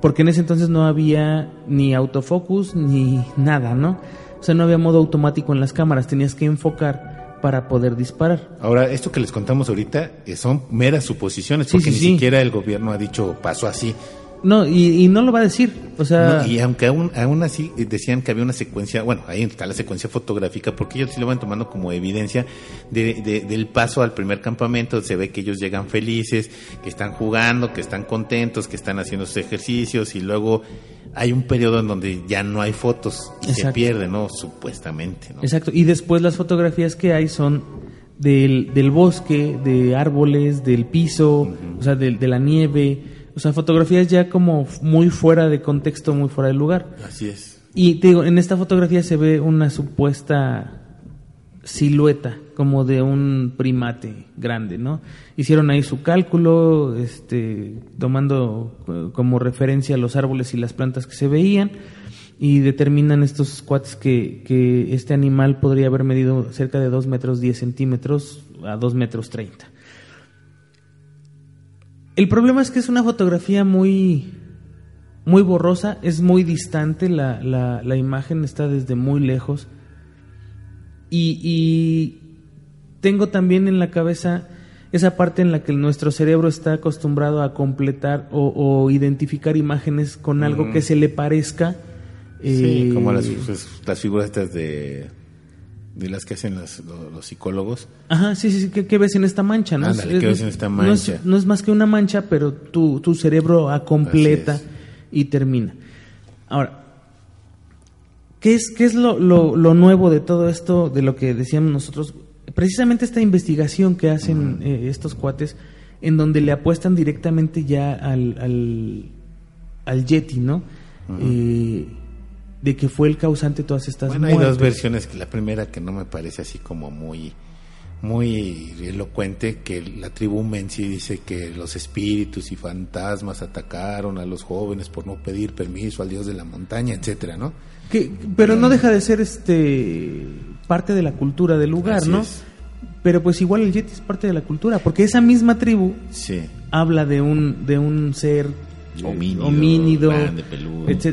porque en ese entonces no había ni autofocus ni nada, ¿no? O sea, no había modo automático en las cámaras, tenías que enfocar para poder disparar. Ahora, esto que les contamos ahorita eh, son meras suposiciones, porque sí, ni sí. siquiera el gobierno ha dicho pasó así. No, y, y no lo va a decir, o sea... No, y aunque aún, aún así eh, decían que había una secuencia, bueno, ahí está la secuencia fotográfica, porque ellos sí lo van tomando como evidencia de, de- del paso al primer campamento, se ve que ellos llegan felices, que están jugando, que están contentos, que están haciendo sus ejercicios, y luego hay un periodo en donde ya no hay fotos y se pierde, ¿no? Supuestamente, ¿no? Exacto, y después las fotografías que hay son del, del bosque, de árboles, del piso, o sea, del- de, la nieve, o sea, fotografías ya como muy fuera de contexto, muy fuera de lugar. Así es. Y te digo, en esta fotografía se ve una supuesta silueta como de un primate grande, ¿no? Hicieron ahí su cálculo, este, tomando eh, como referencia los árboles y las plantas que se veían y determinan estos cuates que, que este animal podría haber medido cerca de 2 metros 10 centímetros a 2 metros 30. El problema es que es una fotografía muy, muy borrosa, es muy distante, la, la, la imagen está desde muy lejos. Y, y tengo también en la cabeza esa parte en la que nuestro cerebro está acostumbrado a completar o, o identificar imágenes con algo que se le parezca. Sí, eh, como las, pues, las figuras estas de, de las que hacen las- lo- los, psicólogos. Ajá, sí, sí, sí, ¿qué, qué ves en esta mancha? ¿no? Ándale, Es- ¿qué ves es- en esta no es- mancha? No es, más que una mancha, pero tu, tu cerebro completa y termina. Ahora, ¿qué ¿qué es, qué es lo, lo, lo nuevo de todo esto, de lo que decíamos nosotros? Precisamente esta investigación que hacen eh, estos cuates, en donde le apuestan directamente ya al, al, al Yeti, ¿no? Eh, de que fue el causante de todas estas Bueno, hay dos versiones. que La primera que no me parece así como muy muy elocuente que la tribu Menzi dice que los espíritus y fantasmas atacaron a los jóvenes por no pedir permiso al dios de la montaña, etcétera, ¿no? Que- pero no deja de ser este parte de la cultura del lugar, Así ¿no? es. Pero pues igual el Yeti es parte de la cultura, porque esa misma tribu Sí. habla de un de un ser Homínido, homínido, grande,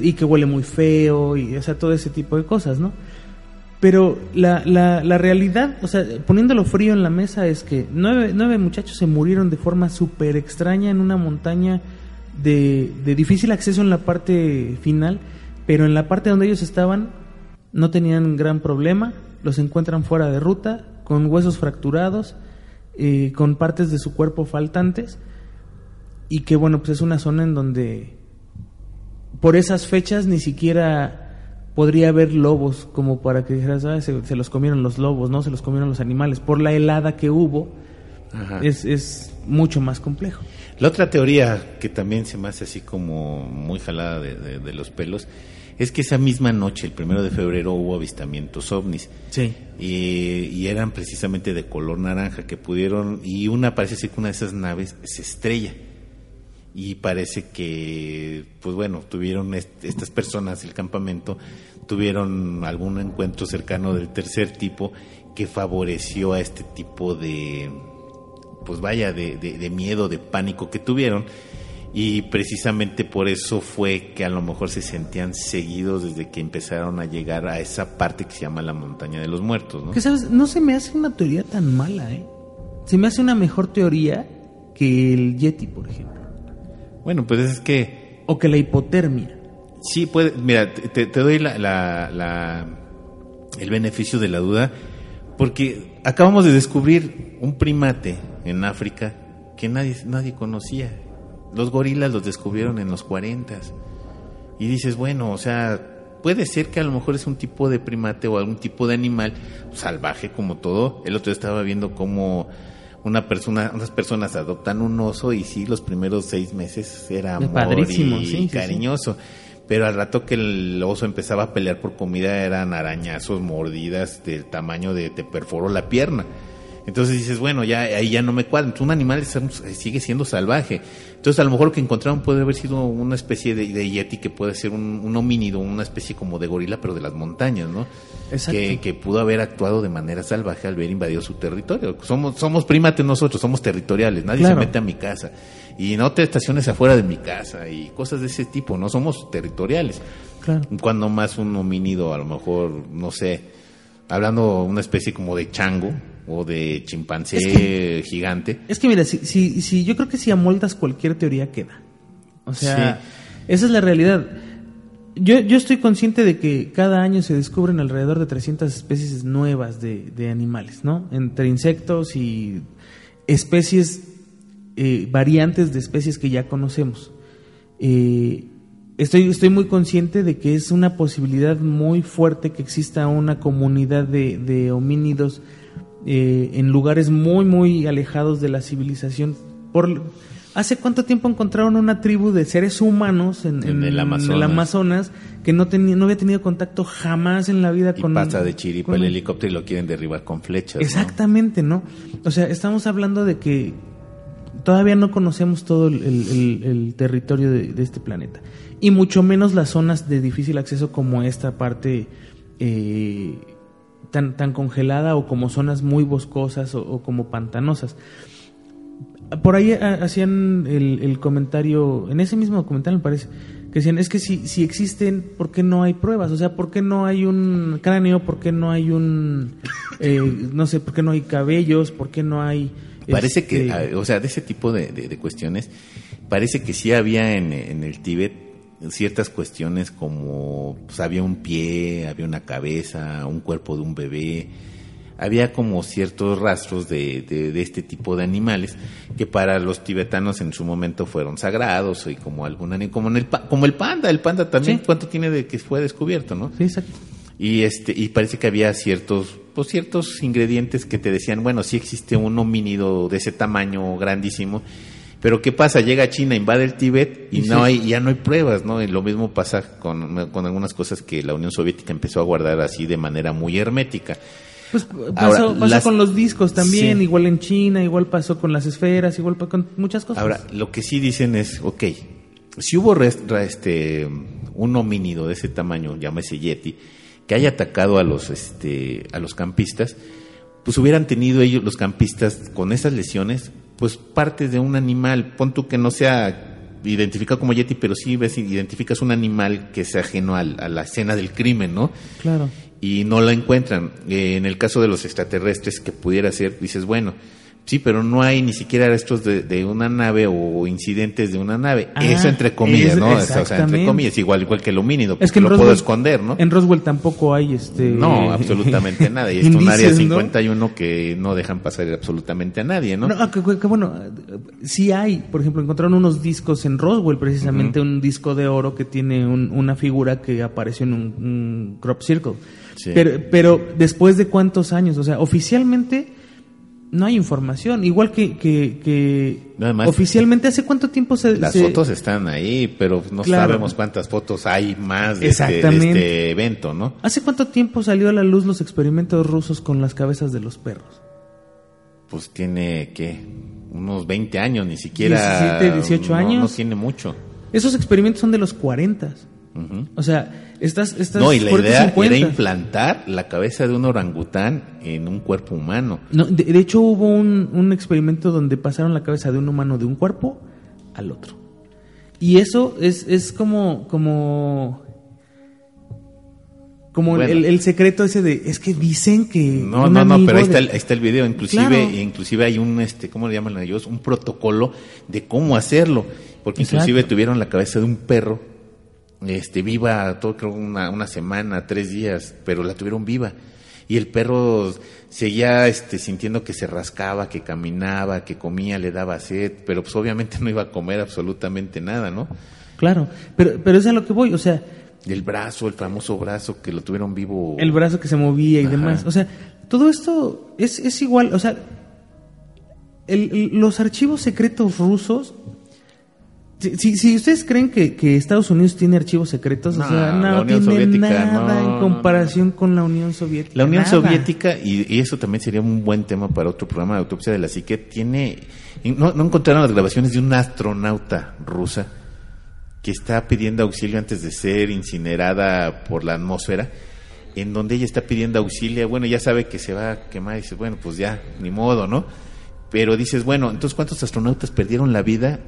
y que huele muy feo y o sea todo ese tipo de cosas, ¿no? Pero la, la, la realidad, o sea, poniéndolo frío en la mesa es que nueve, nueve muchachos se murieron de forma súper extraña en una montaña de, de difícil acceso en la parte final, pero en la parte donde ellos estaban no tenían gran problema, los encuentran fuera de ruta, con huesos fracturados, eh, con partes de su cuerpo faltantes, y que bueno, pues es una zona en donde por esas fechas ni siquiera podría haber lobos como para que dijeras, "Ah, se, se los comieron los lobos, no se los comieron los animales. Por la helada que hubo, Ajá. es, es mucho más complejo. La otra teoría que también se me hace así como muy jalada de, de- de los pelos es que esa misma noche, el primero de febrero, hubo avistamientos ovnis. Sí. Y, y eran precisamente de color naranja que pudieron y una parece ser que una de esas naves se estrella y parece que pues bueno tuvieron est- estas personas del campamento tuvieron algún encuentro cercano del tercer tipo que favoreció a este tipo de pues vaya de, de- de miedo de pánico que tuvieron y precisamente por eso fue que a lo mejor se sentían seguidos desde que empezaron a llegar a esa parte que se llama la montaña de los muertos ¿no? Que sabes, no se me hace una teoría tan mala, ¿eh? Se me hace una mejor teoría que el Yeti, por ejemplo. bueno pues es que O que la hipotermia. Sí, puede, mira, te, te doy la, la- la- el beneficio de la duda, porque acabamos de descubrir un primate en África que nadie, nadie conocía. Los gorilas los descubrieron en los 40 y dices, bueno, o sea, puede ser que a lo mejor es un tipo de primate o algún tipo de animal salvaje como todo. El otro día estaba viendo cómo una persona, unas personas adoptan un oso y sí, los primeros seis meses era amor padrísimo, y sí, sí, sí. cariñoso. Pero al rato que el oso empezaba a pelear por comida eran arañazos, mordidas del tamaño de te perforó la pierna. Entonces dices, bueno, ya ahí ya no me cuadra. Entonces, un animal es- sigue siendo salvaje. Entonces, a lo mejor lo que encontraron puede haber sido una especie de, de yeti que puede ser un, un homínido, una especie como de gorila, pero de las montañas, ¿no? Exacto. Que, que pudo haber actuado de manera salvaje al haber invadido su territorio. Somos, somos primates nosotros, somos territoriales. Nadie Claro. se mete a mi casa. Y no te estaciones afuera de mi casa y cosas de ese tipo, ¿no? Somos territoriales. Claro. Cuando más un homínido, a lo mejor, no sé, hablando una especie como de chango o de chimpancé gigante. Es que mira, si, si, si yo creo que si amoldas cualquier teoría queda. O sea, esa es la realidad. Yo, yo estoy consciente de que cada año se descubren alrededor de 300 especies nuevas de, de animales, ¿no? Entre insectos y especies, eh, variantes de especies que ya conocemos. Eh, estoy, estoy muy consciente de que es una posibilidad muy fuerte que exista una comunidad de, de homínidos eh, en lugares muy, muy alejados de la civilización. Por, ¿Hace cuánto tiempo encontraron una tribu de seres humanos en, En en- el Amazonas. en el Amazonas que no, tenía, no había tenido contacto jamás en la vida Y con... pasa de chiripa con- el helicóptero y lo quieren derribar con flechas. ¿no? Exactamente, ¿no? O sea, estamos hablando de que todavía no conocemos todo el, el- el- el territorio de, de este planeta. Y mucho menos las zonas de difícil acceso como esta parte eh, tan, tan congelada o como zonas muy boscosas o, o como pantanosas. Por ahí ha- hacían el, el comentario, en ese mismo comentario me parece, que decían, es que si, si existen, ¿por qué no hay pruebas? O sea, ¿por qué no hay un cráneo? ¿Por qué no hay un, eh, no sé, por qué no hay cabellos? ¿Por qué no hay... Parece que, este, ah, o sea, de ese tipo de, de- de cuestiones, parece que sí había en, en el Tíbet ciertas cuestiones como, pues había un pie, había una cabeza, un cuerpo de un bebé, había como ciertos rastros de, de- de este tipo de animales que para los tibetanos en su momento fueron sagrados y como algún como en el como el panda, el panda también Sí. cuánto tiene de que fue descubierto, ¿no? Sí, exacto. Y este y parece que había ciertos pues ciertos ingredientes que te decían, bueno, sí existe un homínido de ese tamaño grandísimo, pero ¿qué pasa? Llega a China, invade el Tíbet y, no hay ya no hay pruebas, ¿no? Y lo mismo pasa con, con algunas cosas que la Unión Soviética empezó a guardar así de manera muy hermética. Pues pasó, Ahora, pasó las- con los discos también, Sí. igual en China, igual pasó con las esferas, igual con muchas cosas. Ahora, lo que sí dicen es, ok, si hubo res- ra- este, un homínido de ese tamaño, llámese Yeti, que haya atacado a los, este, a los campistas, pues hubieran tenido ellos, los campistas, con esas lesiones, pues partes de un animal, pon tú que no sea identificado como Yeti, pero sí ves, identificas un animal que sea ajeno a la escena del crimen, ¿no? claro. y no la encuentran. Eh, en el caso de los extraterrestres, que pudiera ser, dices, bueno, sí, pero no hay ni siquiera restos de, de una nave o incidentes de una nave. Ah, Eso entre comillas, es- ¿no? O sea, entre comillas, igual, igual que el homínido, porque Es que lo Roswell, puedo esconder, ¿no? En Roswell tampoco hay este. No, absolutamente nada. Y <laughs> es un área ¿no? 51 que no dejan pasar absolutamente a nadie, ¿no? No, ah, que, que bueno, sí hay, por ejemplo, encontraron unos discos en Roswell, precisamente un disco de oro que tiene un- una figura que apareció en un, un crop circle. Sí. Pero, pero después de cuántos años, o sea, oficialmente no hay información, igual que, que, que oficialmente hace cuánto tiempo se... Las se- fotos están ahí, pero no Claro. sabemos cuántas fotos hay más de este, de este evento, ¿no? ¿Hace cuánto tiempo salió a la luz los experimentos rusos con las cabezas de los perros? Pues tiene, ¿qué? Unos 20 años, ni siquiera. 17, 18 no- años. No tiene mucho. Esos experimentos son de los 40. O sea, estas... estas No, y la 40, idea 50. era implantar la cabeza de un orangután en un cuerpo humano. No, de, de hecho hubo un, un experimento donde pasaron la cabeza de un humano de un cuerpo al otro. Y eso es, es como, como, como Bueno. el, el secreto ese de, es que dicen que... No, no, no, pero ahí está, el, ahí está el video. Inclusive, Claro. inclusive hay un, este, ¿cómo le llaman ellos? Un protocolo de cómo hacerlo. Porque Exacto. inclusive tuvieron la cabeza de un perro, este, viva, todo creo una, una semana, tres días, pero la tuvieron viva. Y el perro seguía este, sintiendo que se rascaba, que caminaba, que comía, le daba sed, pero pues obviamente <laughs> no iba a comer absolutamente nada, ¿no? Claro, pero, pero es a lo que voy, o sea, el brazo, el famoso brazo que lo tuvieron vivo. el brazo que se movía y Ajá. demás. O sea, todo esto es, es igual, o sea, el- el- los archivos secretos rusos, si, si, si ustedes creen que, que Estados Unidos tiene archivos secretos, No, o sea, no tiene Soviética, nada no, en comparación con la Unión Soviética. La Unión nada. Soviética, y, y eso también sería un buen tema para otro programa de autopsia de la psique, tiene, no, no encontraron las grabaciones de una astronauta rusa que está pidiendo auxilio antes de ser incinerada por la atmósfera, en donde ella está pidiendo auxilio, bueno, ya sabe que se va a quemar y dice, bueno, pues ya, ni modo, ¿no? Pero dices, bueno, entonces ¿cuántos astronautas perdieron la vida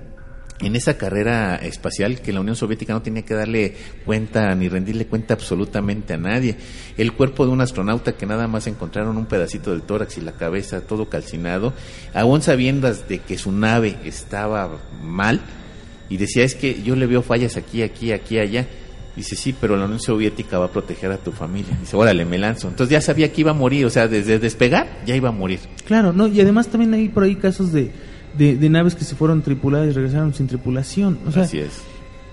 en esa carrera espacial que la Unión Soviética no tenía que darle cuenta ni rendirle cuenta absolutamente a nadie. El cuerpo de un astronauta que nada más encontraron un pedacito del tórax y la cabeza todo calcinado, aún sabiendo de que su nave estaba mal, y decía, es que yo le veo fallas aquí, aquí, aquí, allá. Dice, sí, pero la Unión Soviética va a proteger a tu familia. Dice, órale, me lanzo. Entonces ya sabía que iba a morir, o sea, desde despegar ya iba a morir. Claro, no, y además también hay por ahí casos de, de, de naves que se fueron tripuladas y regresaron sin tripulación. O sea, Así es.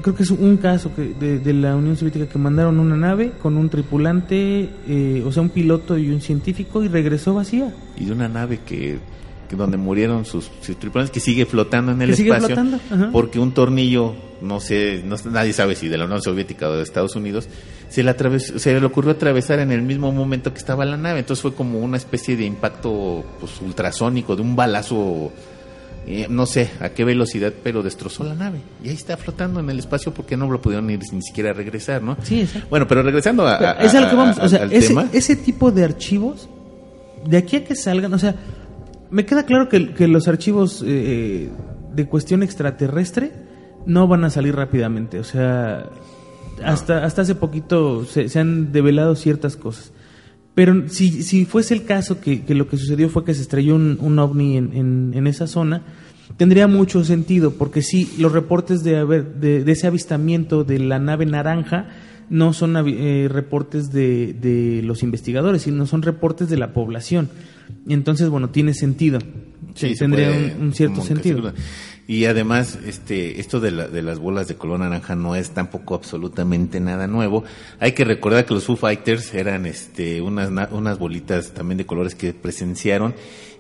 Creo que es un caso que de, de la Unión Soviética que mandaron una nave con un tripulante, eh, o sea, un piloto y un científico y regresó vacía. y de una nave que, que donde murieron sus, sus tripulantes que sigue flotando en el espacio porque un tornillo no sé no, nadie sabe si de la Unión Soviética o de Estados Unidos se le atravesó, se le ocurrió atravesar en el mismo momento que estaba la nave entonces fue como una especie de impacto pues ultrasónico de un balazo eh, no sé a qué velocidad pero destrozó la nave y ahí está flotando en el espacio porque no lo pudieron ni, ni siquiera regresar no Sí, exacto. bueno pero regresando a, Pero a- es a lo que vamos, o sea, al ese, tema ese tipo de archivos, de aquí a que salgan, o sea, me queda claro que, que los archivos eh, de cuestión extraterrestre no van a salir rápidamente, o sea, hasta, hasta hace poquito se, se han develado ciertas cosas. Pero si, si fuese el caso que, que lo que sucedió fue que se estrelló un, un ovni en, en, en esa zona, tendría mucho sentido, porque sí, los reportes de, haber, de, de ese avistamiento de la nave naranja no son eh, reportes de, de los investigadores, sino son reportes de la población. Entonces, bueno, tiene sentido. Sí, tendría puede un, un cierto sentido. Y además, este, esto de, la- de las bolas de color naranja no es tampoco absolutamente nada nuevo. Hay que recordar que los Foo Fighters eran este, unas, na- unas bolitas también de colores que presenciaron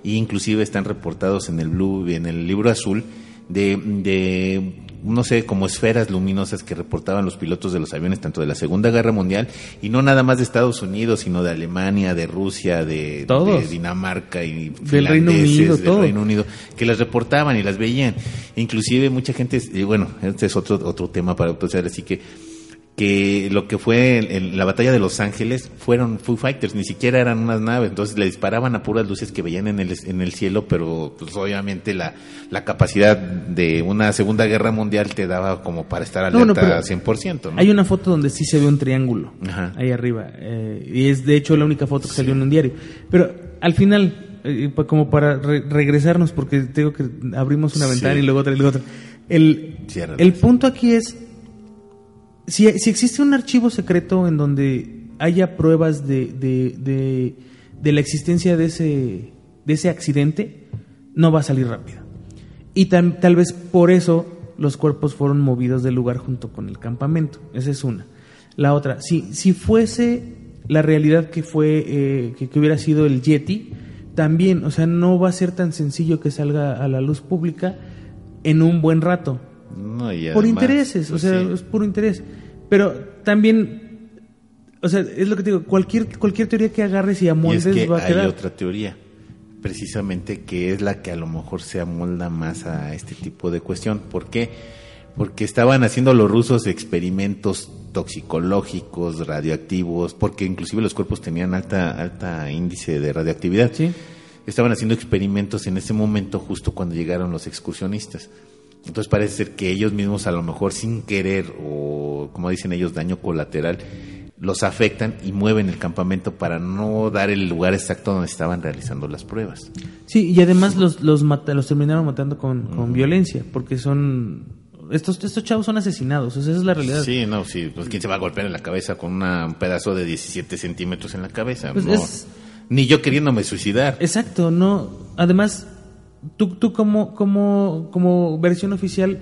e inclusive están reportados en el Blue, en el libro azul de, de no sé, como esferas luminosas que reportaban los pilotos de los aviones tanto de la Segunda Guerra Mundial y no nada más de Estados Unidos, sino de Alemania, de Rusia, de, Dinamarca y Del Reino Unido, del todo. Reino Unido, que las reportaban y las veían. Inclusive mucha gente, y bueno, este es otro otro tema para empezar, así que que lo que fue en, en la batalla de Los Ángeles fueron Foo Fighters, ni siquiera eran unas naves, entonces le disparaban a puras luces que veían en el, en el cielo, pero pues obviamente la, la capacidad de una Segunda Guerra Mundial te daba como para estar No, alerta no, pero 100%, ¿no? Hay una foto donde sí se ve un triángulo Ajá. ahí arriba. eh, y es de hecho la única foto que salió en un diario. Pero al final, eh, como para re- regresarnos, porque tengo que abrimos una Sí. ventana y luego otra y luego otra. El, el punto aquí es, si, si existe un archivo secreto en donde haya pruebas de, de, de, de la existencia de ese, de ese accidente, no va a salir rápido. Y tal, tal vez por eso los cuerpos fueron movidos del lugar junto con el campamento. Esa es una. La otra, si, si fuese la realidad que fue, eh, que, que hubiera sido el Yeti, también, o sea, no va a ser tan sencillo que salga a la luz pública en un buen rato. No, y por intereses, o pues, sea, sí. es puro interés. Pero también, o sea, es lo que te digo, cualquier, cualquier teoría que agarres y Y amoldes es que va a hay quedar. otra teoría, precisamente que es la que a lo mejor se amolda más a este tipo de cuestión. ¿Por qué? Porque estaban haciendo los rusos experimentos toxicológicos, radioactivos, porque inclusive los cuerpos tenían alta, alta índice de radioactividad. Sí. Estaban haciendo experimentos en ese momento justo cuando llegaron los excursionistas. Entonces parece ser que ellos mismos a lo mejor sin querer o como dicen ellos daño colateral los afectan y mueven el campamento para no dar el lugar exacto donde estaban realizando las pruebas. Sí, y además los, los, mata- los terminaron matando con, con violencia, porque son... Estos, estos chavos son asesinados, o sea, esa es la realidad. Sí, no, sí, pues quién se va a golpear en la cabeza con una- un pedazo de 17 centímetros en la cabeza. Pues No. es- Ni yo queriéndome suicidar. Exacto, no. Además, tú, tú como, como, como versión oficial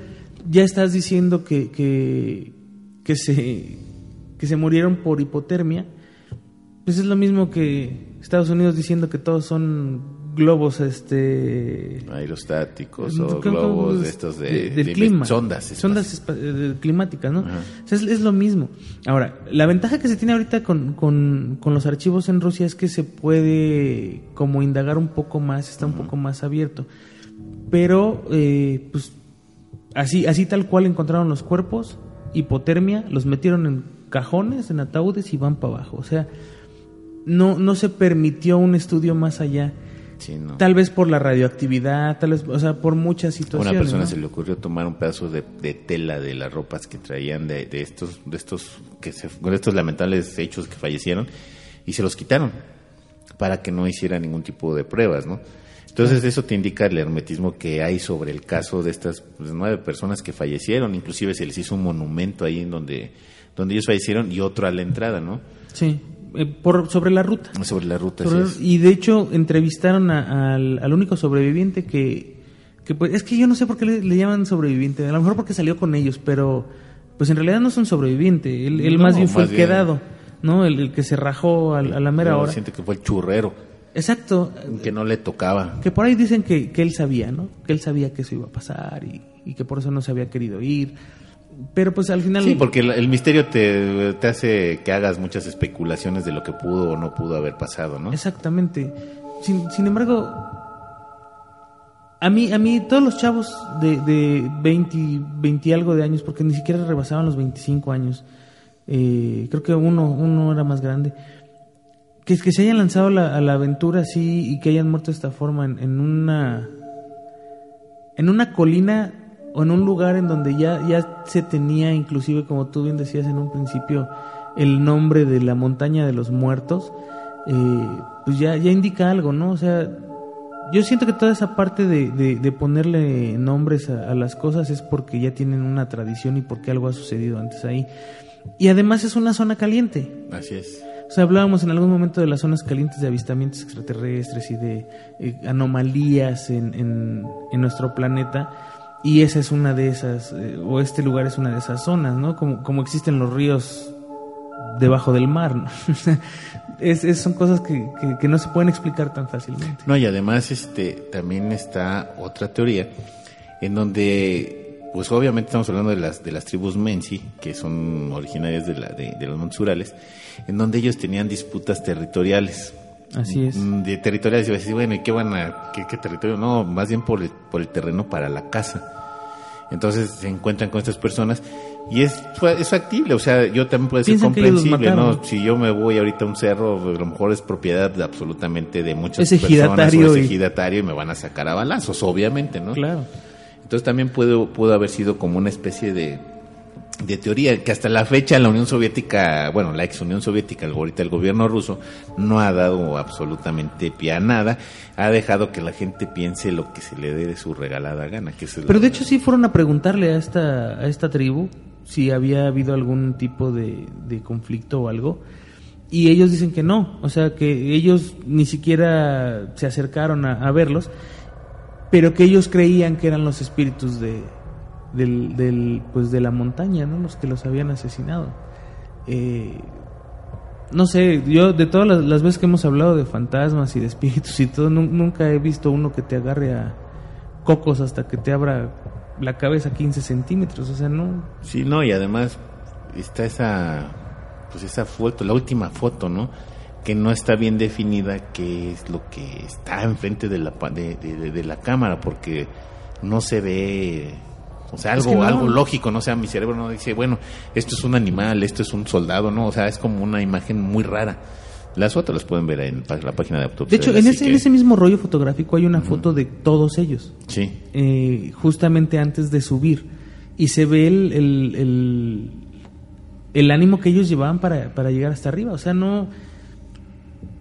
ya estás diciendo que, que, que se, que se murieron por hipotermia. Pues es lo mismo que Estados Unidos diciendo que todos son globos, este... Aerostáticos ¿cómo- o globos de estos de, del de- clima. sondas. Sondas climáticas, ¿no? O sea, es, es lo mismo. Ahora, la ventaja que se tiene ahorita con, con, con los archivos en Rusia es que se puede como indagar un poco más, está un poco más abierto. Pero, eh, pues, así, así tal cual encontraron los cuerpos, hipotermia, los metieron en cajones, en ataúdes y van para abajo. O sea, no, no se permitió un estudio más allá. Sí, no. Tal vez por la radioactividad, tal vez, o sea, por muchas A situaciones. una persona ¿no? se le ocurrió tomar un pedazo de, de tela de las ropas que traían de, de estos de estos que se, de estos lamentables hechos que fallecieron y se los quitaron para que no hiciera ningún tipo de pruebas, ¿no? Entonces eso te indica el hermetismo que hay sobre el caso de estas pues, nueve personas que fallecieron, inclusive se les hizo un monumento ahí en donde donde ellos fallecieron y otro a la entrada, ¿no? Sí, eh, por, sobre la ruta. Sobre la ruta. Sobre- es. y de hecho entrevistaron a- al, al único sobreviviente que, que pues, es que yo no sé por qué le, le llaman sobreviviente, a lo mejor porque salió con ellos, pero pues en realidad no es un sobreviviente, él, él No, más bien fue el bien- quedado, ¿no? El, el que se rajó al- a, la mera hora. siento que fue el churrero, Exacto, que no le tocaba. que por ahí dicen que, que él sabía, ¿no? Que él sabía que eso iba a pasar y, y que por eso no se había querido ir. Pero pues al final... Sí, porque el, el misterio te, te hace que hagas muchas especulaciones de lo que pudo o no pudo haber pasado, ¿no? Exactamente. Sin, sin embargo, a mí, a mí todos los chavos de, de 20, 20 y algo de años, porque ni siquiera rebasaban los 25 años, eh, creo que uno, uno era más grande, que, que se hayan lanzado a la, a la aventura así y que hayan muerto de esta forma en, en una en una colina o en un lugar en donde ya, ya se tenía, inclusive como tú bien decías en un principio, el nombre de la montaña de los muertos, eh, pues ya, ya indica algo, ¿no? O sea, yo siento que toda esa parte de, de- de ponerle nombres a, a las cosas es porque ya tienen una tradición y porque algo ha sucedido antes ahí. Y además es una zona caliente. Así es. O sea, hablábamos en algún momento de las zonas calientes de avistamientos extraterrestres y de eh, anomalías en, en- en nuestro planeta. Y esa es una de esas, eh, o este lugar es una de esas zonas, ¿no? Como, como existen los ríos debajo del mar, ¿no? <laughs> es, son cosas que, que- que no se pueden explicar tan fácilmente. No, y además este también está otra teoría en donde pues obviamente estamos hablando de las de las tribus Mensi, que son originarias de la de, de los Montes en donde ellos tenían disputas territoriales. Así es. Mm, De territoriales, iba a decir, bueno, ¿y qué van a qué, qué territorio? No, más bien por el, por el terreno para la casa. Entonces se encuentran con estas personas y es, es factible, o sea, yo también puede ser comprensible, ¿no? Si yo me voy ahorita a un cerro, a lo mejor es propiedad de absolutamente de muchas Es personas o es y- ejidatario y me van a sacar a balazos, obviamente, ¿no? Claro. Entonces también pudo, pudo haber sido como una especie de, de teoría que hasta la fecha la Unión Soviética, bueno, la ex Unión Soviética, ahorita el gobierno ruso, no ha dado absolutamente pie a nada, ha dejado que la gente piense lo que se le dé de su regalada gana. Que Pero de hecho sí fueron a preguntarle a esta, a esta tribu si había habido algún tipo de, de conflicto o algo. Y ellos dicen que no, o sea que ellos ni siquiera se acercaron a, a verlos, pero que ellos creían que eran los espíritus de, del, del, pues de la montaña, ¿no? Los que los habían asesinado. Eh, no sé, yo de todas las, las veces que hemos hablado de fantasmas y de espíritus y todo, nu- nunca he visto uno que te agarre a cocos hasta que te abra la cabeza 15 centímetros, o sea, no... Sí, no, y además está esa, pues esa foto, la última foto, ¿no? Que no está bien definida qué es lo que está enfrente de la, de- de la cámara, porque no se ve, o sea, Es algo, que no. algo lógico, ¿no? O sea, mi cerebro no dice, bueno, esto es un animal, esto es un soldado, ¿no? O sea, es como una imagen muy rara. Las fotos las pueden ver en la página de De autopsia. hecho, la en ese, en ese mismo rollo fotográfico hay una foto de todos ellos, Sí, eh, justamente antes de subir, y se ve el, el, el, el ánimo que ellos llevaban para, para llegar hasta arriba, o sea, no,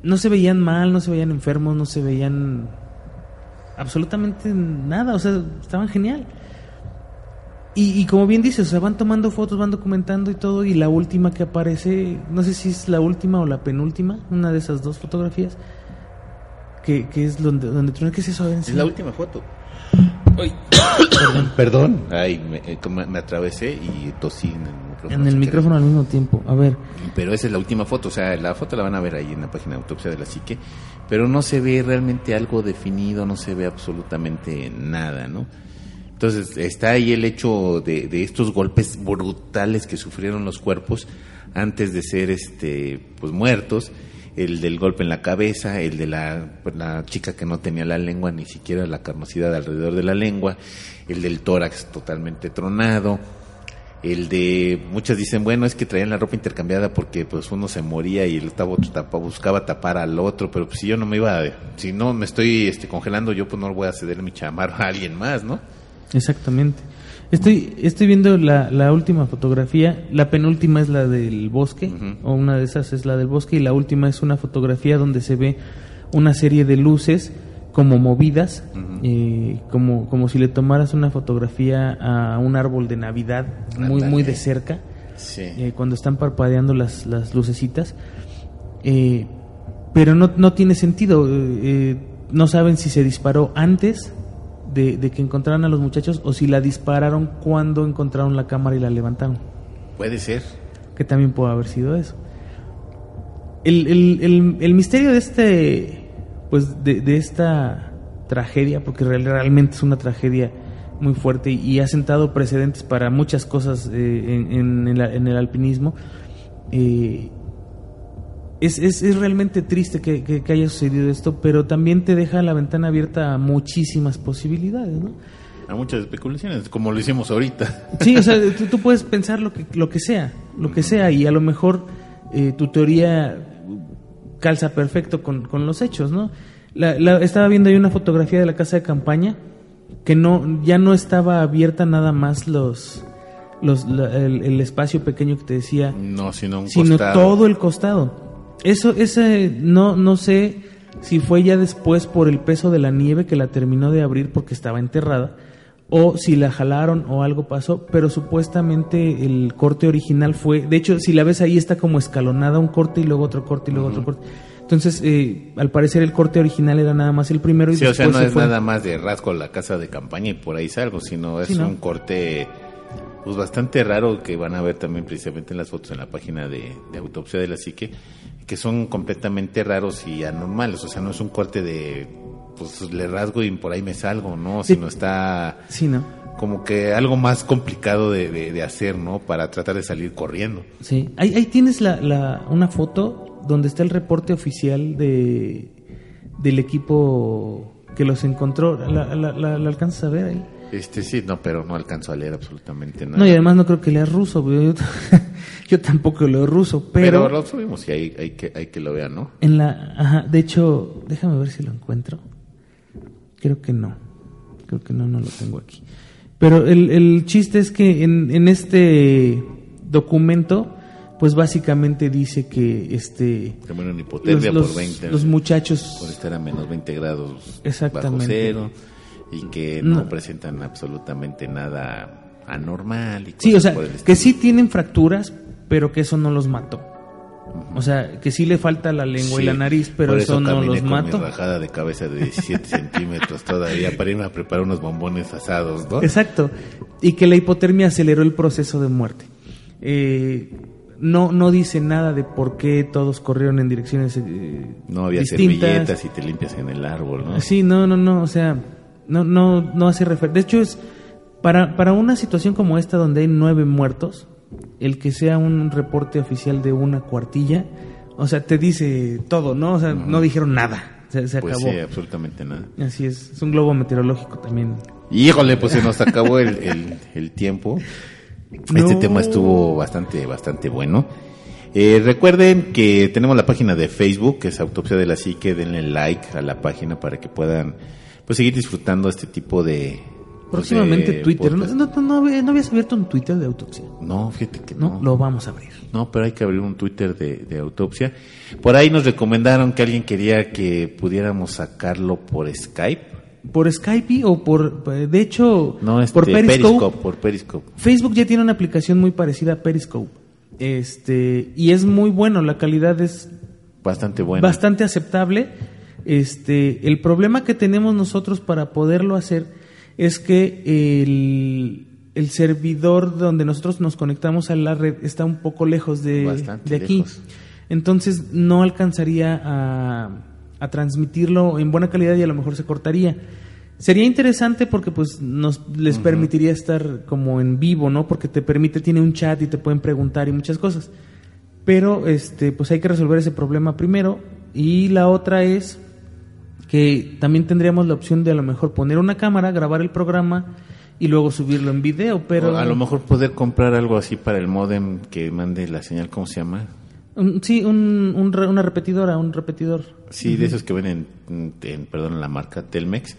no se veían mal, no se veían enfermos, no se veían absolutamente nada, o sea, estaban genial. Y, y como bien dices, o sea, van tomando fotos, van documentando y todo, y la última que aparece, no sé si es la última o la penúltima, una de esas dos fotografías, que, que es donde, donde tú ¿qué es eso? A ver, es la última foto. Perdón. Ay, me, eh, me atravesé y tosí en el micrófono. En el micrófono al mismo tiempo, a ver. Pero esa es la última foto, o sea, la foto la van a ver ahí en la página de autopsia de la psique, pero no se ve realmente algo definido, no se ve absolutamente nada, ¿no? Entonces está ahí el hecho de, de estos golpes brutales que sufrieron los cuerpos antes de ser este pues muertos, el del golpe en la cabeza, el de la, la chica que no tenía la lengua, ni siquiera la carnosidad alrededor de la lengua, el del tórax totalmente tronado, el de muchos dicen bueno es que traían la ropa intercambiada porque pues uno se moría y el otro tapa- buscaba tapar al otro pero pues si yo no me iba a- si no me estoy este congelando yo pues no voy a ceder mi chamarra a alguien más no Exactamente. Estoy, estoy viendo la, la última fotografía, la penúltima es la del bosque, o una de esas es la del bosque, y la última es una fotografía donde se ve una serie de luces como movidas, eh, como, como si le tomaras una fotografía a un árbol de Navidad muy, muy de cerca, sí eh, cuando están parpadeando las, las lucecitas. Eh, pero no, no tiene sentido. eh, eh, no saben si se disparó antes de, de que encontraran a los muchachos o si la dispararon cuando encontraron la cámara y la levantaron. puede ser Que también puede haber sido eso. El, el- el- el misterio de este. Pues de, de esta tragedia, porque real- realmente es una tragedia muy fuerte y, y ha sentado precedentes para muchas cosas eh, en, en el alpinismo. eh, es, es, es realmente triste que, que- que haya sucedido esto, pero también te deja la ventana abierta a muchísimas posibilidades, ¿no? hay muchas especulaciones como lo hicimos ahorita Sí, o sea, <laughs> tú, tú puedes pensar lo que, lo que sea, lo que sea, y a lo mejor eh, tu teoría calza perfecto con, con los hechos, ¿no? La- la- estaba viendo ahí una fotografía de la casa de campaña que no ya no estaba abierta nada más los, los la- el, el espacio pequeño que te decía, no sino un sino costado. todo el costado. Eso, ese, no, no sé si fue ya después por el peso de la nieve que la terminó de abrir porque estaba enterrada, o si la jalaron o algo pasó, pero supuestamente el corte original fue, de hecho, si la ves ahí está como escalonada un corte y luego otro corte y luego otro corte. Entonces, eh, al parecer el corte original era nada más el primero y Sí, o sea, después no se es fue- nada más de rasgo la casa de campaña y por ahí salgo, sino es Sí, ¿no? un corte pues bastante raro que van a ver también precisamente en las fotos en la página de, de autopsia de la psique, que son completamente raros y anormales, o sea, no es un corte de pues le rasgo y por ahí me salgo, ¿no? Sí. Sino está Sí, ¿no? como que algo más complicado de, de- de hacer, ¿no? Para tratar de salir corriendo. Sí. Ahí, ahí tienes la, la- una foto donde está el reporte oficial de del equipo que los encontró. ¿La, la, la- la alcanzas a ver ahí? Este sí, no, pero no alcanzo a leer absolutamente nada. No, y además no creo que lea ruso. Yo, <laughs> yo tampoco leo ruso, pero, pero, lo subimos y hay, hay que hay que lo vean, ¿no? en la... Ajá, de hecho, déjame ver si lo encuentro. Creo que no. Creo que no, no lo tengo aquí. Pero el, el chiste es que en, en este documento, pues básicamente dice que este Se mueren hipotermia los- por 20 los muchachos por estar a menos 20 grados bajo Exactamente. cero y que no, No. presentan absolutamente nada anormal. Y Sí, o cosas sea, que sí tienen fracturas, pero que eso no los mató. O sea, que sí le falta la lengua y la nariz, pero eso, no los con mató. Mi rajada de cabeza de 17 <laughs> centímetros todavía para irme a preparar unos bombones asados, ¿no? Exacto. Y que la hipotermia aceleró el proceso de muerte. Eh, no, no dice nada de por qué todos corrieron en direcciones eh, No había distintas. servilletas y te limpias en el árbol, ¿no? Sí, no, no, no, o sea, no, no, no hace referencia. De hecho, es para, para una situación como esta donde hay nueve muertos, el que sea un reporte oficial de una cuartilla, o sea, te dice todo, ¿no? O sea, no dijeron nada, se, se Pues acabó. sí, absolutamente nada. Así es, es un globo meteorológico también. Híjole, pues se nos acabó el, el- el tiempo. Este tema estuvo bastante, bastante bueno. Eh, recuerden que tenemos la página de Facebook, que es Autopsia de la Psique. Denle like a la página para que puedan pues seguir disfrutando este tipo de. pues, Próximamente de Twitter. ¿No, no, no, no había- no habías abierto un Twitter de autopsia? No, fíjate que No, no. lo vamos a abrir. No, pero hay que abrir un Twitter de, de autopsia. Por ahí nos recomendaron que alguien quería que pudiéramos sacarlo por Skype. ¿Por Skype o por, de hecho, No, este, por Periscope? Periscope, por Periscope. Facebook ya tiene una aplicación muy parecida a Periscope. Este, y es muy bueno, la calidad es Bastante bueno. bastante aceptable. Este, el problema que tenemos nosotros para poderlo hacer es que el, el servidor donde nosotros nos conectamos a la red está un poco lejos de, de aquí. lejos. Entonces no alcanzaría a, a transmitirlo en buena calidad y a lo mejor se cortaría. Sería interesante porque pues nos les permitiría estar como en vivo, ¿no? Porque te permite, tiene un chat y te pueden preguntar y muchas cosas. Pero este, pues hay que resolver ese problema primero. Y la otra es que también tendríamos la opción de a lo mejor poner una cámara, grabar el programa y luego subirlo en video, pero O a lo mejor poder comprar algo así para el modem que mande la señal, ¿cómo se llama? Un- sí, un, un una repetidora, un repetidor. Sí, de esos que ven en, en, perdón, la marca Telmex,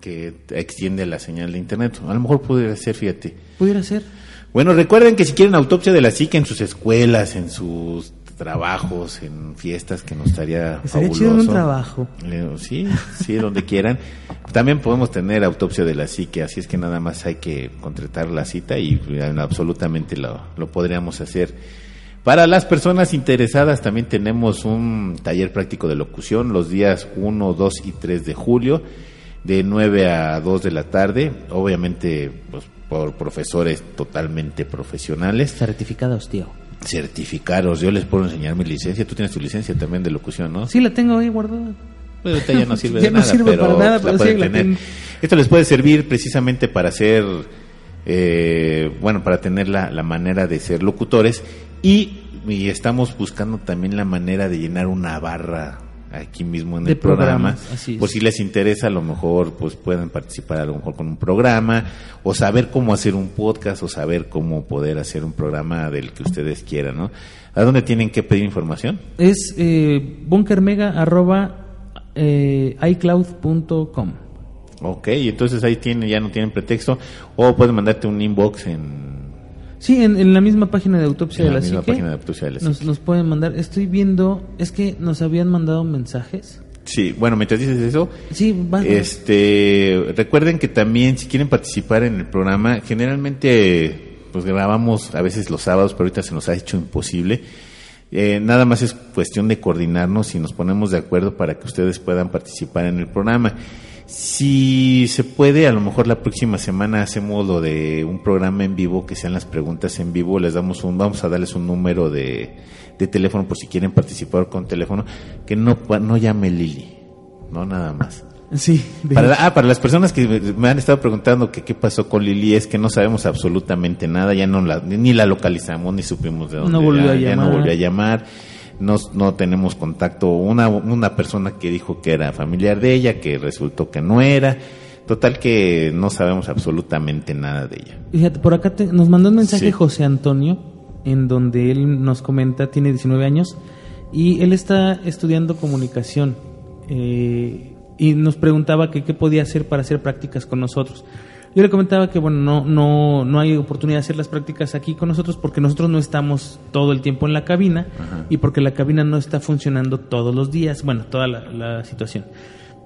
que extiende la señal de internet. A lo mejor pudiera ser, fíjate. Pudiera ser. Bueno, recuerden que si quieren autopsia de la psique en sus escuelas, en sus trabajos, en fiestas, que nos estaría Estaría fabuloso. chido un trabajo. Sí, sí, donde quieran. También podemos tener autopsia de la psique, así es que nada más hay que contratar la cita y eh, absolutamente lo, lo podríamos hacer. Para las personas interesadas también tenemos un taller práctico de locución los días 1, 2 y 3 de julio, de 9 a 2 de la tarde, obviamente pues, por profesores totalmente profesionales Certificados, tío. Certificados. Yo les puedo enseñar mi licencia. Tú tienes tu licencia también de locución, ¿no? Sí, la tengo ahí guardada. Pero ahorita ya no sirve <laughs> Ya de no nada. sirve pero para nada, pero sí, tener. Esto les puede servir precisamente para hacer, eh, bueno, para tener la, la manera de ser locutores y, y estamos buscando también la manera de llenar una barra aquí mismo en De el programa. programas, así es. Por si les interesa, a lo mejor pues pueden participar a lo mejor con un programa o saber cómo hacer un podcast o saber cómo poder hacer un programa del que ustedes quieran, ¿no? ¿A dónde tienen que pedir información? Es eh, eh, iCloud.com. Ok, entonces ahí tienen, ya no tienen pretexto. O pueden mandarte un inbox en, Sí, en, en la misma página de autopsia en de la la misma psique. página de autopsia de la Nos, nos pueden mandar. Estoy viendo, es que nos habían mandado mensajes. Sí, bueno, mientras dices eso, Sí, va. este, recuerden que también si quieren participar en el programa, generalmente pues grabamos a veces los sábados, pero ahorita se nos ha hecho imposible. Eh, nada más es cuestión de coordinarnos y nos ponemos de acuerdo para que ustedes puedan participar en el programa. Si se puede, a lo mejor la próxima semana hacemos lo de un programa en vivo, que sean las preguntas en vivo, les damos un, vamos a darles un número de, de teléfono por si quieren participar con teléfono, que no, no llame Lili, no nada más. Sí. Para, la- ah, para las personas que me- han estado preguntando que qué pasó con Lili, es que no sabemos absolutamente nada, ya no la, ni la localizamos, ni supimos de dónde No volvió era, a ya no volvió a llamar, no, no tenemos contacto, una, una persona que dijo que era familiar de ella, que resultó que no era, total que no sabemos absolutamente nada de ella. Fíjate, por acá te- nos mandó un mensaje Sí. José Antonio, en donde él nos comenta, tiene 19 años, y él está estudiando comunicación. eh, y nos preguntaba que qué podía hacer para hacer prácticas con nosotros. Yo le comentaba que bueno, no, no, no hay oportunidad de hacer las prácticas aquí con nosotros porque nosotros no estamos todo el tiempo en la cabina y porque la cabina no está funcionando todos los días, bueno, toda la, la situación.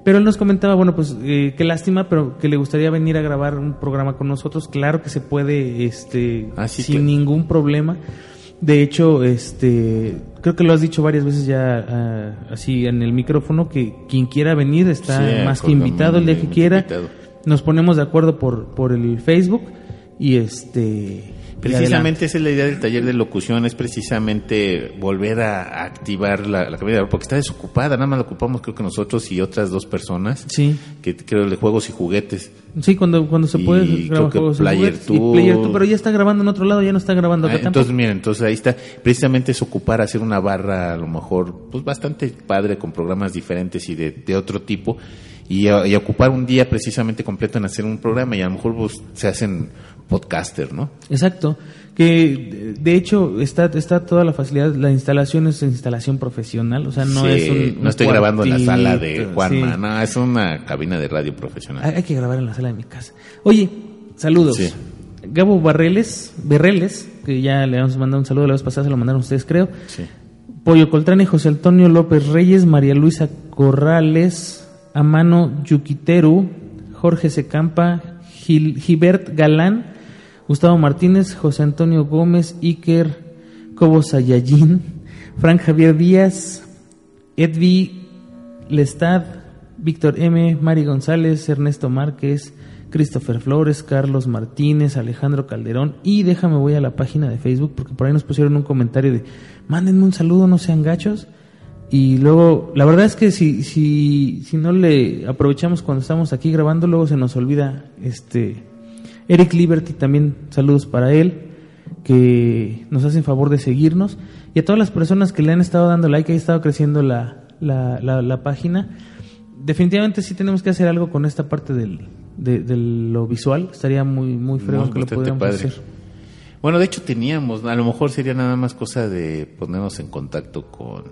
Pero él nos comentaba, bueno, pues eh, qué lástima, pero que le gustaría venir a grabar un programa con nosotros. Claro que se puede, este, Ah, sin claro. ningún problema. De hecho, este, creo que lo has dicho varias veces ya ah, así en el micrófono que quien quiera venir está Sí, más que invitado el día que quiera. invitado. Nos ponemos de acuerdo por por el Facebook y este Precisamente esa es la idea del taller de locución, es precisamente volver a, activar la, la cabina, porque está desocupada, nada más la ocupamos creo que nosotros y otras dos personas, Sí. que creo de juegos y juguetes. Sí, cuando, cuando se Y puede creo que Player. Y Two. Player Two, pero ya está grabando en otro lado, ya no está grabando acá Ah, entonces, miren, entonces ahí está, precisamente es ocupar, hacer una barra a lo mejor, pues bastante padre con programas diferentes y de, de otro tipo, y, ocupar un día precisamente completo en hacer un programa y a lo mejor pues, se hacen podcaster, ¿no? Exacto. Que de- hecho está, está toda la facilidad, la instalación es instalación profesional, o sea, no Sí, es un. no estoy grabando en la sala de Juanma, sí. no, es una cabina de radio profesional. Hay, hay que grabar en la sala de mi casa. Oye, saludos. Sí. Gabo Barreles, Berreles, que ya le vamos a mandar un saludo la vez pasada, se lo mandaron ustedes, creo. Sí. Pollo Coltrane, José Antonio López Reyes, María Luisa Corrales, Amano Yuquiteru, Jorge Secampa, Gil- Gilbert Galán, Gustavo Martínez, José Antonio Gómez, Iker Cobo Sayayín, Frank Javier Díaz, Edvi Lestad, Víctor M., Mari González, Ernesto Márquez, Christopher Flores, Carlos Martínez, Alejandro Calderón y déjame voy a la página de Facebook porque por ahí nos pusieron un comentario de mándenme un saludo, no sean gachos. Y luego, la verdad es que si, si, si no le aprovechamos cuando estamos aquí grabando, luego se nos olvida este Eric Liberty también, saludos para él, que nos hacen favor de seguirnos. Y a todas las personas que le han estado dando like, ha estado creciendo la, la, la, la página. Definitivamente sí tenemos que hacer algo con esta parte del, de, de lo visual. Estaría muy, muy fregón que lo pudiéramos padre. hacer. Bueno, de hecho teníamos, a lo mejor sería nada más cosa de ponernos en contacto con,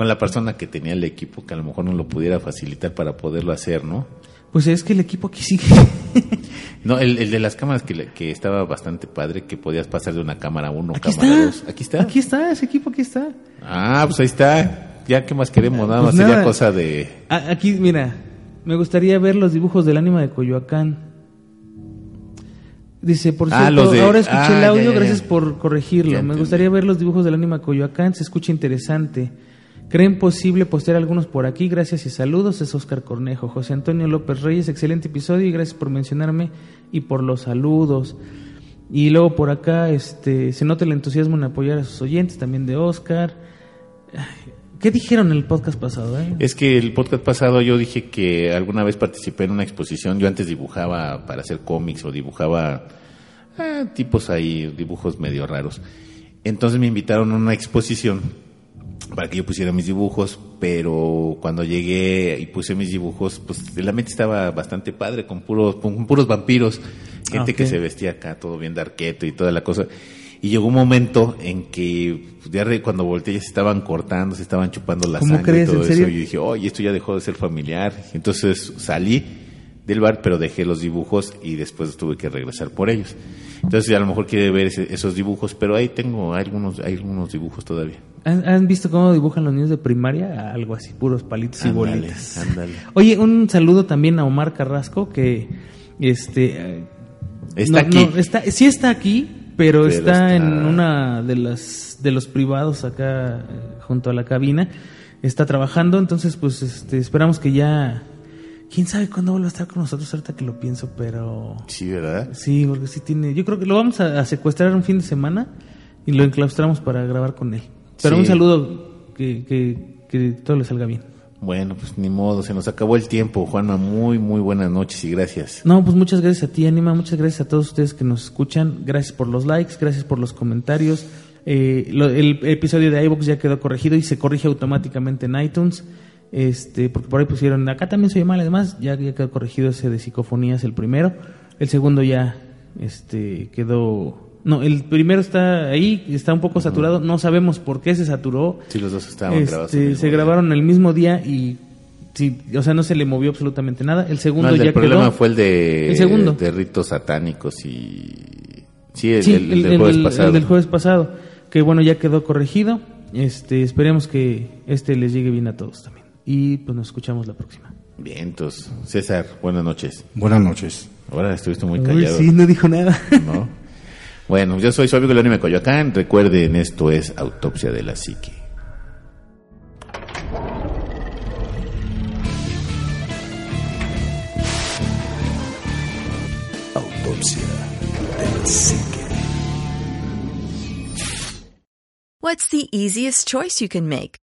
con la persona que tenía el equipo, que a lo mejor nos lo pudiera facilitar para poderlo hacer, ¿no? Pues es que el equipo aquí sigue. <laughs> No, el, el de las cámaras que, que estaba bastante padre, que podías pasar de una cámara a uno, Aquí cámara está. dos. Aquí está. Aquí está, ese equipo aquí está. Ah, pues ahí está. Ya, ¿qué más queremos? Nada Pues más sería nada. cosa de... Ah, Aquí, mira, me gustaría ver los dibujos del ánima de Coyoacán. Dice, por Ah, cierto, los de- ahora escuché ah, el ya, audio, ya, ya. gracias por corregirlo. Me gustaría ver los dibujos del ánima de Coyoacán, se escucha interesante. ¿Creen posible postear algunos por aquí? Gracias y saludos. Es Oscar Cornejo. José Antonio López Reyes, excelente episodio y gracias por mencionarme y por los saludos. Y luego por acá este, se nota el entusiasmo en apoyar a sus oyentes, también de Oscar. ¿Qué dijeron en el podcast pasado? eh? Es que el podcast pasado yo dije que alguna vez participé en una exposición. Yo antes dibujaba para hacer cómics o dibujaba ah, tipos ahí, dibujos medio raros. Entonces me invitaron a una exposición para que yo pusiera mis dibujos, pero cuando llegué y puse mis dibujos, pues la mente estaba bastante padre, con puros, con puros vampiros, gente Ah, que se vestía acá todo bien darqueto y toda la cosa. Y llegó un momento en que pues, ya re- cuando volteé ya se estaban cortando, se estaban chupando la ¿Cómo sangre crees? y todo ¿En eso. Y yo dije, oye, esto ya dejó de ser familiar. Entonces salí del bar, pero dejé los dibujos y después tuve que regresar por ellos. Entonces a lo mejor quiere ver ese- esos dibujos, pero ahí tengo hay algunos, hay algunos dibujos todavía. ¿Han, han visto cómo dibujan los niños de primaria? Algo así, puros palitos y bolitas. ándale. Oye, un saludo también a Omar Carrasco, que este... eh, Está no- aquí. no, está, sí está aquí, pero, Pero está, está- en una de las de los privados acá eh, junto a la cabina. Está trabajando, entonces pues este, esperamos que ya quién sabe cuándo vuelva a estar con nosotros ahorita que lo pienso, pero Sí, ¿verdad? sí, porque sí tiene, yo creo que lo vamos a, a secuestrar un fin de semana y lo enclaustramos para grabar con él. Pero Sí. un saludo que, que, que todo le salga bien. Bueno, pues ni modo, se nos acabó el tiempo, Juanma. Muy, muy buenas noches y gracias. No, pues muchas gracias a ti, Anima. Muchas gracias a todos ustedes que nos escuchan. Gracias por los likes, gracias por los comentarios. Eh, lo- el episodio de iVoox ya quedó corregido y se corrige automáticamente en iTunes. Este, porque por ahí pusieron, acá también soy mal, además, ya, ya quedó corregido ese de psicofonías, el primero. El segundo ya este, quedó. No, el primero está ahí, está un poco saturado. No sabemos por qué se saturó. Sí, los dos estaban Este, grabados. el se día. grabaron el mismo día y sí, o sea, no se le movió absolutamente nada. El segundo No, el ya del problema quedó. fue el de, El segundo. de ritos satánicos y... Sí, el, Sí, el- el del jueves pasado. el del jueves pasado, que bueno, ya quedó corregido. Este, esperemos que este les llegue bien a todos también. Y pues nos escuchamos la próxima. Bien, entonces, César, buenas noches. Buenas noches. Ahora estuviste muy Uy, callado. sí, no dijo nada. ¿no? Bueno, yo soy su amigo Leonime Coyoacán. Recuerden, esto es Autopsia de la Psique. Autopsia de la psique. What's the easiest choice you can make?